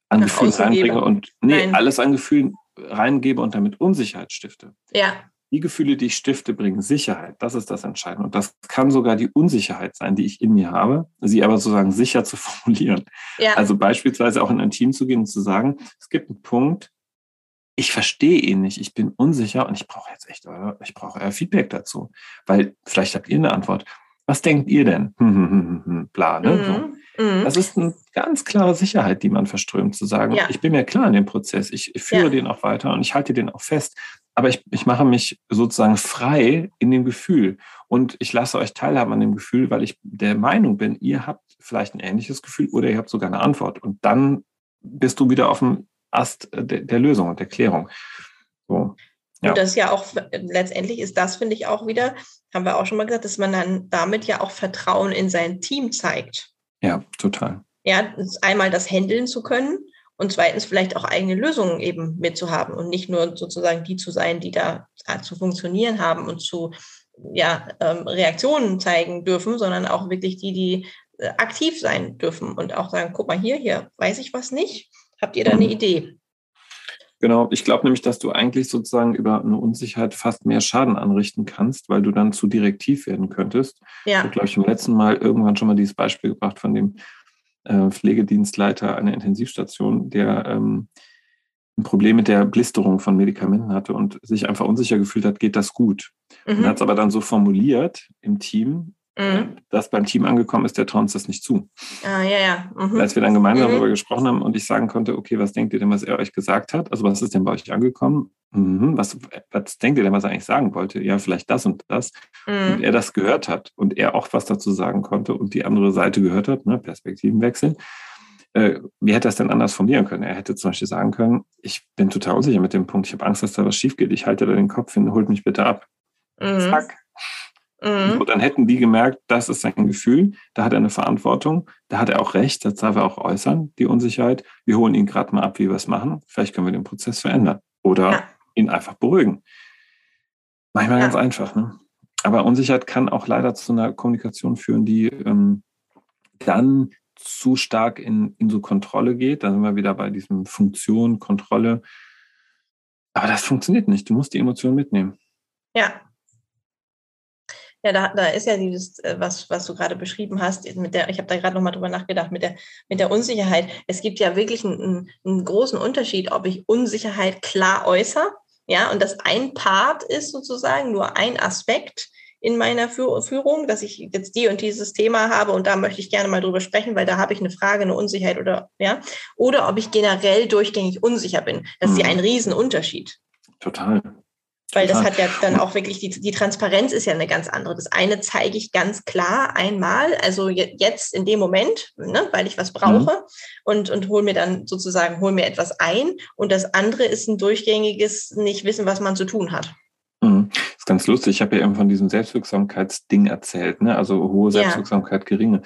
an Nach Gefühlen reinbringe und nee, Nein. alles an Gefühlen reingebe und damit Unsicherheit stifte. Ja. Die Gefühle, die ich stifte, bringen Sicherheit. Das ist das Entscheidende. Und das kann sogar die Unsicherheit sein, die ich in mir habe, sie aber sozusagen sicher zu formulieren. Ja. Also beispielsweise auch in ein Team zu gehen und zu sagen, es gibt einen Punkt, ich verstehe ihn nicht, ich bin unsicher und ich brauche jetzt echt euer, ich brauche euer Feedback dazu. Weil vielleicht habt ihr eine Antwort. Was denkt ihr denn? Bla, ne? Mhm. So. Mhm. Das ist eine ganz klare Sicherheit, die man verströmt, zu sagen, ja. ich bin mir klar in dem Prozess, ich, ich führe ja. den auch weiter und ich halte den auch fest, aber ich, ich mache mich sozusagen frei in dem Gefühl und ich lasse euch teilhaben an dem Gefühl, weil ich der Meinung bin, ihr habt vielleicht ein ähnliches Gefühl oder ihr habt sogar eine Antwort und dann bist du wieder auf dem Ast der, der Lösung und der Klärung. So. Ja. Und das ja auch, letztendlich ist das, finde ich, auch wieder, haben wir auch schon mal gesagt, dass man dann damit ja auch Vertrauen in sein Team zeigt. Ja, total. Ja, einmal das handeln zu können und zweitens vielleicht auch eigene Lösungen eben mitzuhaben und nicht nur sozusagen die zu sein, die da zu funktionieren haben und zu ja, ähm, Reaktionen zeigen dürfen, sondern auch wirklich die, die äh, aktiv sein dürfen und auch sagen, guck mal hier, hier weiß ich was nicht, habt ihr da eine mhm. Idee? Genau, ich glaube nämlich, dass du eigentlich sozusagen über eine Unsicherheit fast mehr Schaden anrichten kannst, weil du dann zu direktiv werden könntest. Ja. Ich habe, glaube ich, im letzten Mal irgendwann schon mal dieses Beispiel gebracht von dem äh, Pflegedienstleiter einer Intensivstation, der ähm, ein Problem mit der Blisterung von Medikamenten hatte und sich einfach unsicher gefühlt hat, geht das gut? Mhm. Und hat es aber dann so formuliert im Team, Mhm. Das beim Team angekommen ist, der traut uns das nicht zu. Ah, ja, ja. Mhm. Als wir dann gemeinsam mhm. darüber gesprochen haben und ich sagen konnte, okay, was denkt ihr denn, was er euch gesagt hat? Also was ist denn bei euch angekommen? Mhm. Was, was denkt ihr denn, was er eigentlich sagen wollte? Ja, vielleicht das und das. Und mhm. er das gehört hat und er auch was dazu sagen konnte und die andere Seite gehört hat, ne? Perspektivenwechsel. Äh, wie hätte er es denn anders formulieren können? Er hätte zum Beispiel sagen können, ich bin total unsicher mit dem Punkt, ich habe Angst, dass da was schief geht, ich halte da den Kopf hin, holt mich bitte ab. Mhm. Zack, Mhm. So, dann hätten die gemerkt, das ist sein Gefühl, da hat er eine Verantwortung, da hat er auch recht, das darf er auch äußern, die Unsicherheit. Wir holen ihn gerade mal ab, wie wir es machen. Vielleicht können wir den Prozess verändern oder ja. ihn einfach beruhigen. Manchmal ja. ganz einfach. Ne? Aber Unsicherheit kann auch leider zu einer Kommunikation führen, die ähm, dann zu stark in, in so Kontrolle geht. Da sind wir wieder bei diesem Funktion, Kontrolle. Aber das funktioniert nicht. Du musst die Emotionen mitnehmen. Ja, ja, da, da ist ja dieses, äh, was, was du gerade beschrieben hast, mit der, ich habe da gerade nochmal drüber nachgedacht, mit der, mit der Unsicherheit. Es gibt ja wirklich einen, einen großen Unterschied, ob ich Unsicherheit klar äußere, ja, und das ein Part ist sozusagen nur ein Aspekt in meiner Führung, dass ich jetzt die und dieses Thema habe und da möchte ich gerne mal drüber sprechen, weil da habe ich eine Frage, eine Unsicherheit oder ja, oder ob ich generell durchgängig unsicher bin. Das ist ja mhm. ein Riesenunterschied. Total. Weil das hat ja dann auch wirklich, die, die Transparenz ist ja eine ganz andere. Das eine zeige ich ganz klar einmal, also jetzt in dem Moment, ne, weil ich was brauche mhm. und, und hole mir dann sozusagen, hole mir etwas ein. Und das andere ist ein durchgängiges nicht wissen, was man zu tun hat. Mhm. Das ist ganz lustig. Ich habe ja eben von diesem Selbstwirksamkeitsding erzählt, ne? also hohe Selbstwirksamkeit, ja. geringe.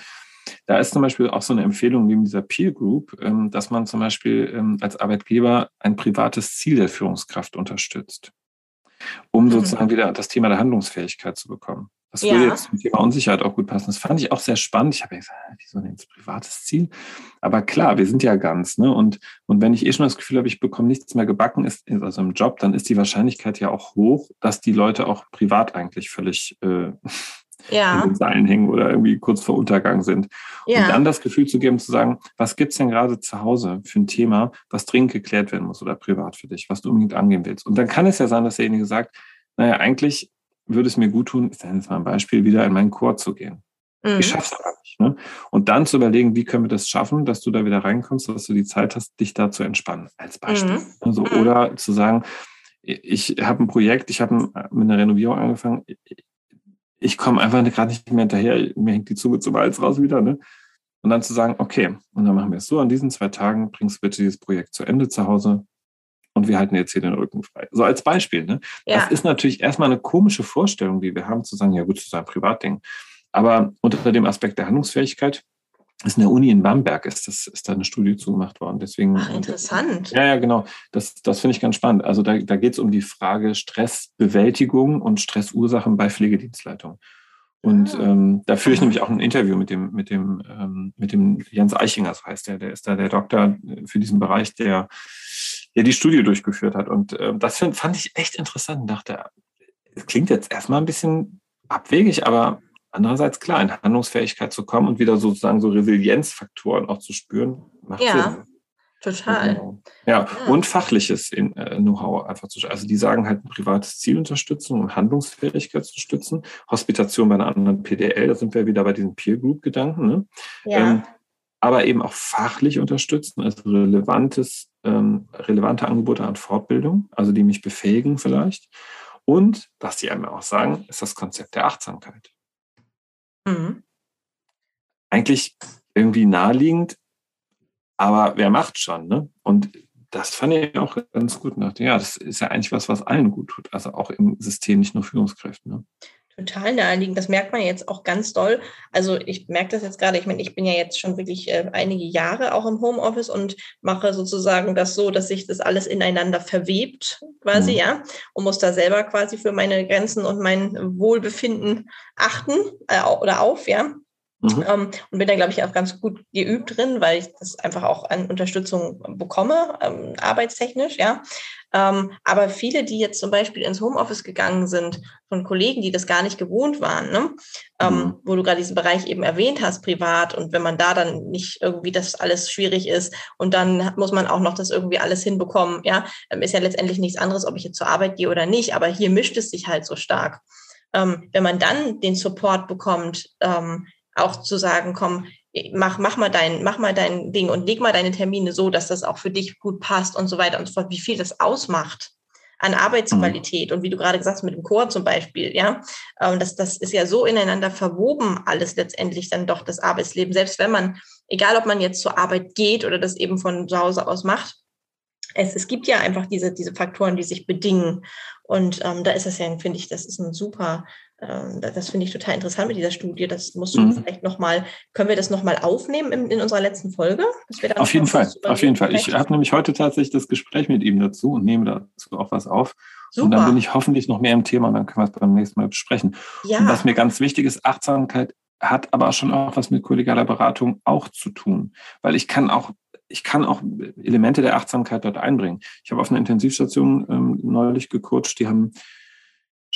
Da ist zum Beispiel auch so eine Empfehlung neben dieser Peer Group, ähm, dass man zum Beispiel ähm, als Arbeitgeber ein privates Ziel der Führungskraft unterstützt um mhm. sozusagen wieder das Thema der Handlungsfähigkeit zu bekommen. Das würde ja. jetzt zum Thema Unsicherheit auch gut passen. Das fand ich auch sehr spannend. Ich habe ja gesagt, wieso denn jetzt privates Ziel? Aber klar, wir sind ja ganz, ne? Und, und wenn ich eh schon das Gefühl habe, ich bekomme nichts mehr gebacken, ist, also im Job, dann ist die Wahrscheinlichkeit ja auch hoch, dass die Leute auch privat eigentlich völlig äh, ja. in den Seilen hängen oder irgendwie kurz vor Untergang sind. Ja. Und dann das Gefühl zu geben, zu sagen, was gibt's denn gerade zu Hause für ein Thema, was dringend geklärt werden muss oder privat für dich, was du unbedingt angehen willst. Und dann kann es ja sein, dass derjenige sagt, naja, eigentlich würde es mir gut tun, ist jetzt mal ein Beispiel, wieder in meinen Chor zu gehen. Mhm. Ich schaff's aber nicht. Ne? Und dann zu überlegen, wie können wir das schaffen, dass du da wieder reinkommst, dass du die Zeit hast, dich da zu entspannen, als Beispiel. Mhm. Also, mhm. Oder zu sagen, ich habe ein Projekt, ich habe mit einer Renovierung angefangen, ich komme einfach gerade nicht mehr hinterher, mir hängt die Zunge zum Hals raus wieder, ne? Und dann zu sagen, okay, und dann machen wir es so, an diesen zwei Tagen bringst du bitte dieses Projekt zu Ende zu Hause und wir halten jetzt hier den Rücken frei. So als Beispiel, ne? Ja. Das ist natürlich erstmal eine komische Vorstellung, die wir haben, zu sagen, ja gut, das ist ein Privatding. Aber unter dem Aspekt der Handlungsfähigkeit ist in der Uni in Bamberg, ist, das, ist da eine Studie zugemacht worden. Deswegen, Ach, interessant. Ja, ja, genau. Das, das finde ich ganz spannend. Also da, da geht es um die Frage Stressbewältigung und Stressursachen bei Pflegedienstleitungen. Und ah. ähm, da führe ich nämlich auch ein Interview mit dem, mit dem, ähm, mit dem Jens Eichinger, so heißt der, der ist da der Doktor für diesen Bereich, der, der die Studie durchgeführt hat. Und ähm, das find, fand ich echt interessant und dachte, es klingt jetzt erstmal ein bisschen abwegig, aber Andererseits, klar, in Handlungsfähigkeit zu kommen und wieder sozusagen so Resilienzfaktoren auch zu spüren, macht ja. Sinn. Total. Genau. Ja, ja, und fachliches äh, Know-how einfach zu Also die sagen halt, ein privates Ziel unterstützen und Handlungsfähigkeit zu stützen. Hospitation bei einer anderen PDL, da sind wir wieder bei diesen Peer-Group-Gedanken. Ne? Ja. Ähm, aber eben auch fachlich unterstützen, also relevantes, ähm, relevante Angebote an Fortbildung, also die mich befähigen vielleicht. Und, was sie einem auch sagen, ist das Konzept der Achtsamkeit. Mhm. Eigentlich irgendwie naheliegend, aber wer macht schon, ne? Und das fand ich auch ganz gut. Ja, das ist ja eigentlich was, was allen gut tut. Also auch im System, nicht nur Führungskräften. Ne? Total naheliegend. Das merkt man jetzt auch ganz doll. Also ich merke das jetzt gerade. Ich meine, ich bin ja jetzt schon wirklich äh, einige Jahre auch im Homeoffice und mache sozusagen das so, dass sich das alles ineinander verwebt, quasi, mhm. ja, und muss da selber quasi für meine Grenzen und mein Wohlbefinden achten äh, oder auf, ja. Mhm. Ähm, und bin da, glaube ich, auch ganz gut geübt drin, weil ich das einfach auch an Unterstützung bekomme, ähm, arbeitstechnisch, ja. Ähm, aber viele, die jetzt zum Beispiel ins Homeoffice gegangen sind, von Kollegen, die das gar nicht gewohnt waren, ne? Ähm, mhm. wo du gerade diesen Bereich eben erwähnt hast, privat, und wenn man da dann nicht irgendwie das alles schwierig ist und dann muss man auch noch das irgendwie alles hinbekommen, ja, ähm, ist ja letztendlich nichts anderes, ob ich jetzt zur Arbeit gehe oder nicht, aber hier mischt es sich halt so stark. Ähm, wenn man dann den Support bekommt, ähm, auch zu sagen, komm, mach, mach mal dein, mach mal dein Ding und leg mal deine Termine so, dass das auch für dich gut passt und so weiter und so fort, wie viel das ausmacht an Arbeitsqualität mhm. und wie du gerade gesagt hast mit dem Chor zum Beispiel, ja, ähm, das, das ist ja so ineinander verwoben alles letztendlich dann doch das Arbeitsleben, selbst wenn man, egal ob man jetzt zur Arbeit geht oder das eben von zu Hause aus macht, es, es gibt ja einfach diese, diese Faktoren, die sich bedingen. Und ähm, da ist es ja, finde ich, das ist ein super, das finde ich total interessant mit dieser Studie. Das musst du mhm. vielleicht nochmal, können wir das nochmal aufnehmen in, in, unserer letzten Folge? auf jeden Fall, auf jeden Fall. Ich habe nämlich heute tatsächlich das Gespräch mit ihm dazu und nehme dazu auch was auf. Super. Und dann bin ich hoffentlich noch mehr im Thema und dann können wir es beim nächsten Mal besprechen. Ja. Und was mir ganz wichtig ist, Achtsamkeit hat aber schon auch was mit kollegialer Beratung auch zu tun. Weil ich kann auch ich kann auch Elemente der Achtsamkeit dort einbringen. Ich habe auf einer Intensivstation ähm, neulich gecoacht, die haben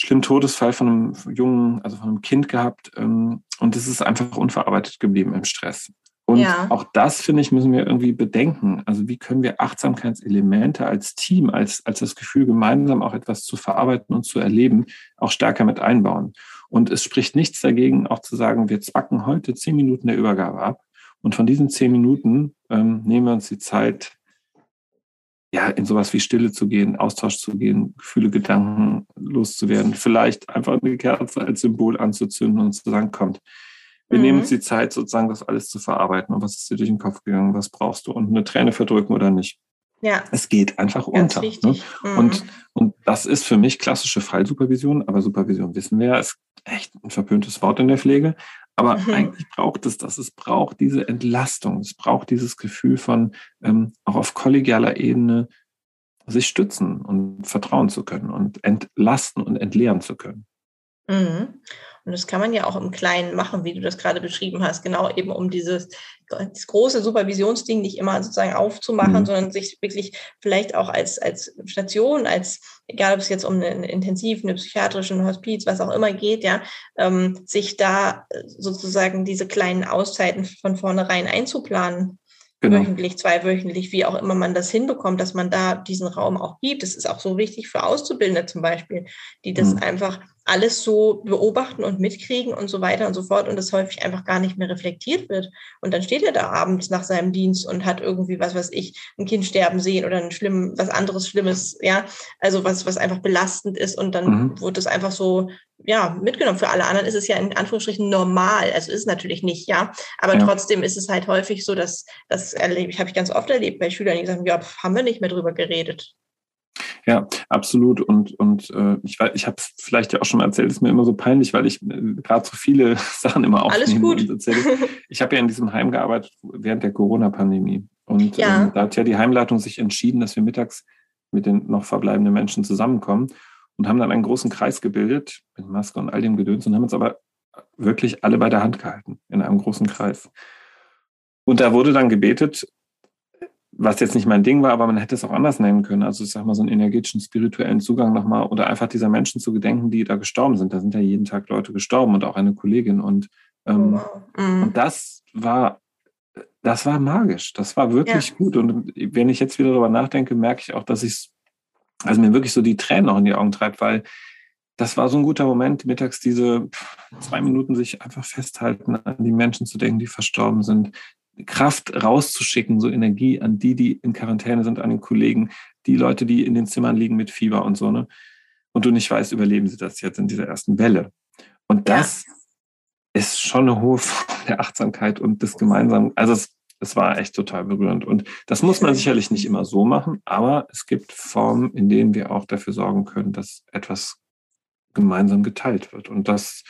schlimmen Todesfall von einem jungen, also von einem Kind gehabt ähm, und es ist einfach unverarbeitet geblieben im Stress. Und ja. auch das, finde ich, müssen wir irgendwie bedenken. Also wie können wir Achtsamkeitselemente als Team, als, als das Gefühl, gemeinsam auch etwas zu verarbeiten und zu erleben, auch stärker mit einbauen. Und es spricht nichts dagegen, auch zu sagen, wir zwacken heute zehn Minuten der Übergabe ab und von diesen zehn Minuten ähm, nehmen wir uns die Zeit, ja, in sowas wie Stille zu gehen, Austausch zu gehen, Gefühle, Gedanken loszuwerden, vielleicht einfach eine Kerze als Symbol anzuzünden und zu sagen, kommt, wir mhm. nehmen uns die Zeit, sozusagen das alles zu verarbeiten. Und was ist dir durch den Kopf gegangen? Was brauchst du? Und eine Träne verdrücken oder nicht? Ja. Es geht einfach Ganz unter. Ne? Mhm. Und, und das ist für mich klassische Fallsupervision, aber Supervision wissen wir ja, ist echt ein verpöntes Wort in der Pflege. Aber mhm. eigentlich braucht es das. Es braucht diese Entlastung. Es braucht dieses Gefühl von ähm, auch auf kollegialer Ebene sich stützen und vertrauen zu können und entlasten und entleeren zu können. Mhm. Und das kann man ja auch im Kleinen machen, wie du das gerade beschrieben hast, genau eben um dieses, das große Supervisionsding nicht immer sozusagen aufzumachen, mhm. sondern sich wirklich vielleicht auch als, als Station, als, egal ob es jetzt um eine Intensiv, eine psychiatrische, ein Hospiz, was auch immer geht, ja, ähm, sich da sozusagen diese kleinen Auszeiten von vornherein einzuplanen genau. wöchentlich, zweiwöchentlich, wie auch immer man das hinbekommt, dass man da diesen Raum auch gibt. Das ist auch so wichtig für Auszubildende zum Beispiel, die das mhm. einfach alles so beobachten und mitkriegen und so weiter und so fort und das häufig einfach gar nicht mehr reflektiert wird. Und dann steht er da abends nach seinem Dienst und hat irgendwie, was weiß ich, ein Kind sterben sehen oder ein schlimm, was anderes Schlimmes, ja, also was, was einfach belastend ist und dann mhm. wird es einfach so, ja, mitgenommen. Für alle anderen ist es ja in Anführungsstrichen normal, also ist es natürlich nicht, ja, aber ja. trotzdem ist es halt häufig so, dass, das erlebe ich, habe ich ganz oft erlebt bei Schülern, die sagen, ja, haben wir nicht mehr drüber geredet. Ja, absolut. Und, und äh, ich, ich habe es vielleicht ja auch schon mal erzählt, ist mir immer so peinlich, weil ich äh, gerade so viele Sachen immer aufnehme und erzähle. Ich habe ja in diesem Heim gearbeitet während der Corona-Pandemie. Und ja. ähm, da hat ja die Heimleitung sich entschieden, dass wir mittags mit den noch verbleibenden Menschen zusammenkommen und haben dann einen großen Kreis gebildet mit Maske und all dem Gedöns und haben uns aber wirklich alle bei der Hand gehalten in einem großen Kreis. Und da wurde dann gebetet, was jetzt nicht mein Ding war, aber man hätte es auch anders nennen können. Also ich sag mal so einen energetischen, spirituellen Zugang nochmal oder einfach dieser Menschen zu gedenken, die da gestorben sind. Da sind ja jeden Tag Leute gestorben und auch eine Kollegin. Und, ähm, oh, mhm. und das war das war magisch. Das war wirklich ja. gut. Und wenn ich jetzt wieder darüber nachdenke, merke ich auch, dass ich also mir wirklich so die Tränen auch in die Augen treibt, weil das war so ein guter Moment, mittags diese zwei Minuten sich einfach festhalten, an die Menschen zu denken, die verstorben sind, Kraft rauszuschicken, so Energie an die, die in Quarantäne sind, an den Kollegen, die Leute, die in den Zimmern liegen mit Fieber und so, ne? Und du nicht weißt, überleben sie das jetzt in dieser ersten Welle. Und das ja. ist schon eine hohe Form der Achtsamkeit und des Gemeinsamen. Also es, es war echt total berührend. Und das muss man sicherlich nicht immer so machen, aber es gibt Formen, in denen wir auch dafür sorgen können, dass etwas gemeinsam geteilt wird. Und das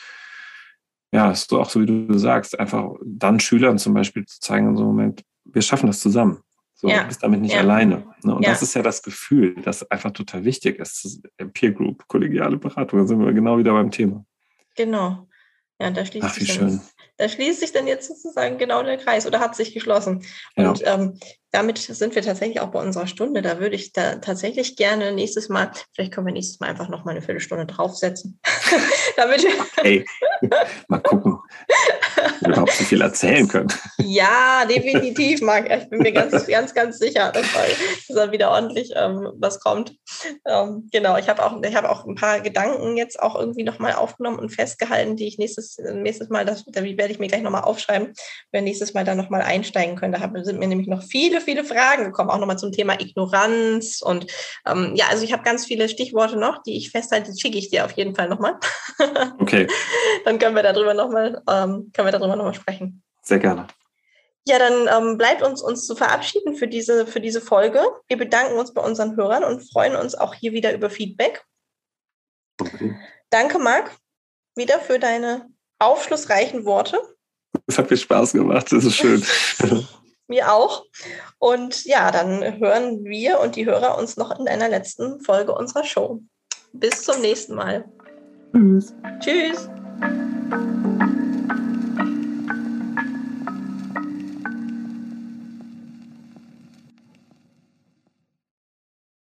ja, ist so auch so, wie du sagst, einfach dann Schülern zum Beispiel zu zeigen in so einem Moment, wir schaffen das zusammen. So, ja. du bist damit nicht ja. alleine. Ne? Und ja. das ist ja das Gefühl, das einfach total wichtig ist. Peer Group, kollegiale Beratung, da sind wir genau wieder beim Thema. Genau. Ja, da schließt, Ach, sich dann, da schließt sich dann jetzt sozusagen genau der Kreis oder hat sich geschlossen. Und ähm, damit sind wir tatsächlich auch bei unserer Stunde. Da würde ich da tatsächlich gerne nächstes Mal, vielleicht können wir nächstes Mal einfach noch mal eine Viertelstunde draufsetzen. damit wir okay. Mal gucken, überhaupt so viel erzählen können. Ja, definitiv, Marc. Ich bin mir ganz, ganz, ganz sicher, dass da, wieder ordentlich ähm, was kommt. Ähm, genau, ich habe auch, ich auch ein paar Gedanken jetzt auch irgendwie nochmal aufgenommen und festgehalten, die ich nächstes, nächstes Mal, das, da werde ich mir gleich nochmal aufschreiben, wenn nächstes Mal da nochmal einsteigen können. Da sind mir nämlich noch viele, viele Fragen gekommen, auch nochmal zum Thema Ignoranz. Und ähm, ja, also ich habe ganz viele Stichworte noch, die ich festhalte, die schicke ich dir auf jeden Fall nochmal. Okay. Dann können wir darüber nochmal, ähm, können wir darüber nochmal sprechen. Sehr gerne. Ja, dann ähm, bleibt uns, uns zu verabschieden für diese, für diese Folge. Wir bedanken uns bei unseren Hörern und freuen uns auch hier wieder über Feedback. Okay. Danke, Marc, wieder für deine aufschlussreichen Worte. Es hat mir Spaß gemacht, das ist schön. Mir auch. Und ja, dann hören wir und die Hörer uns noch in einer letzten Folge unserer Show. Bis zum nächsten Mal. Tschüss. Tschüss.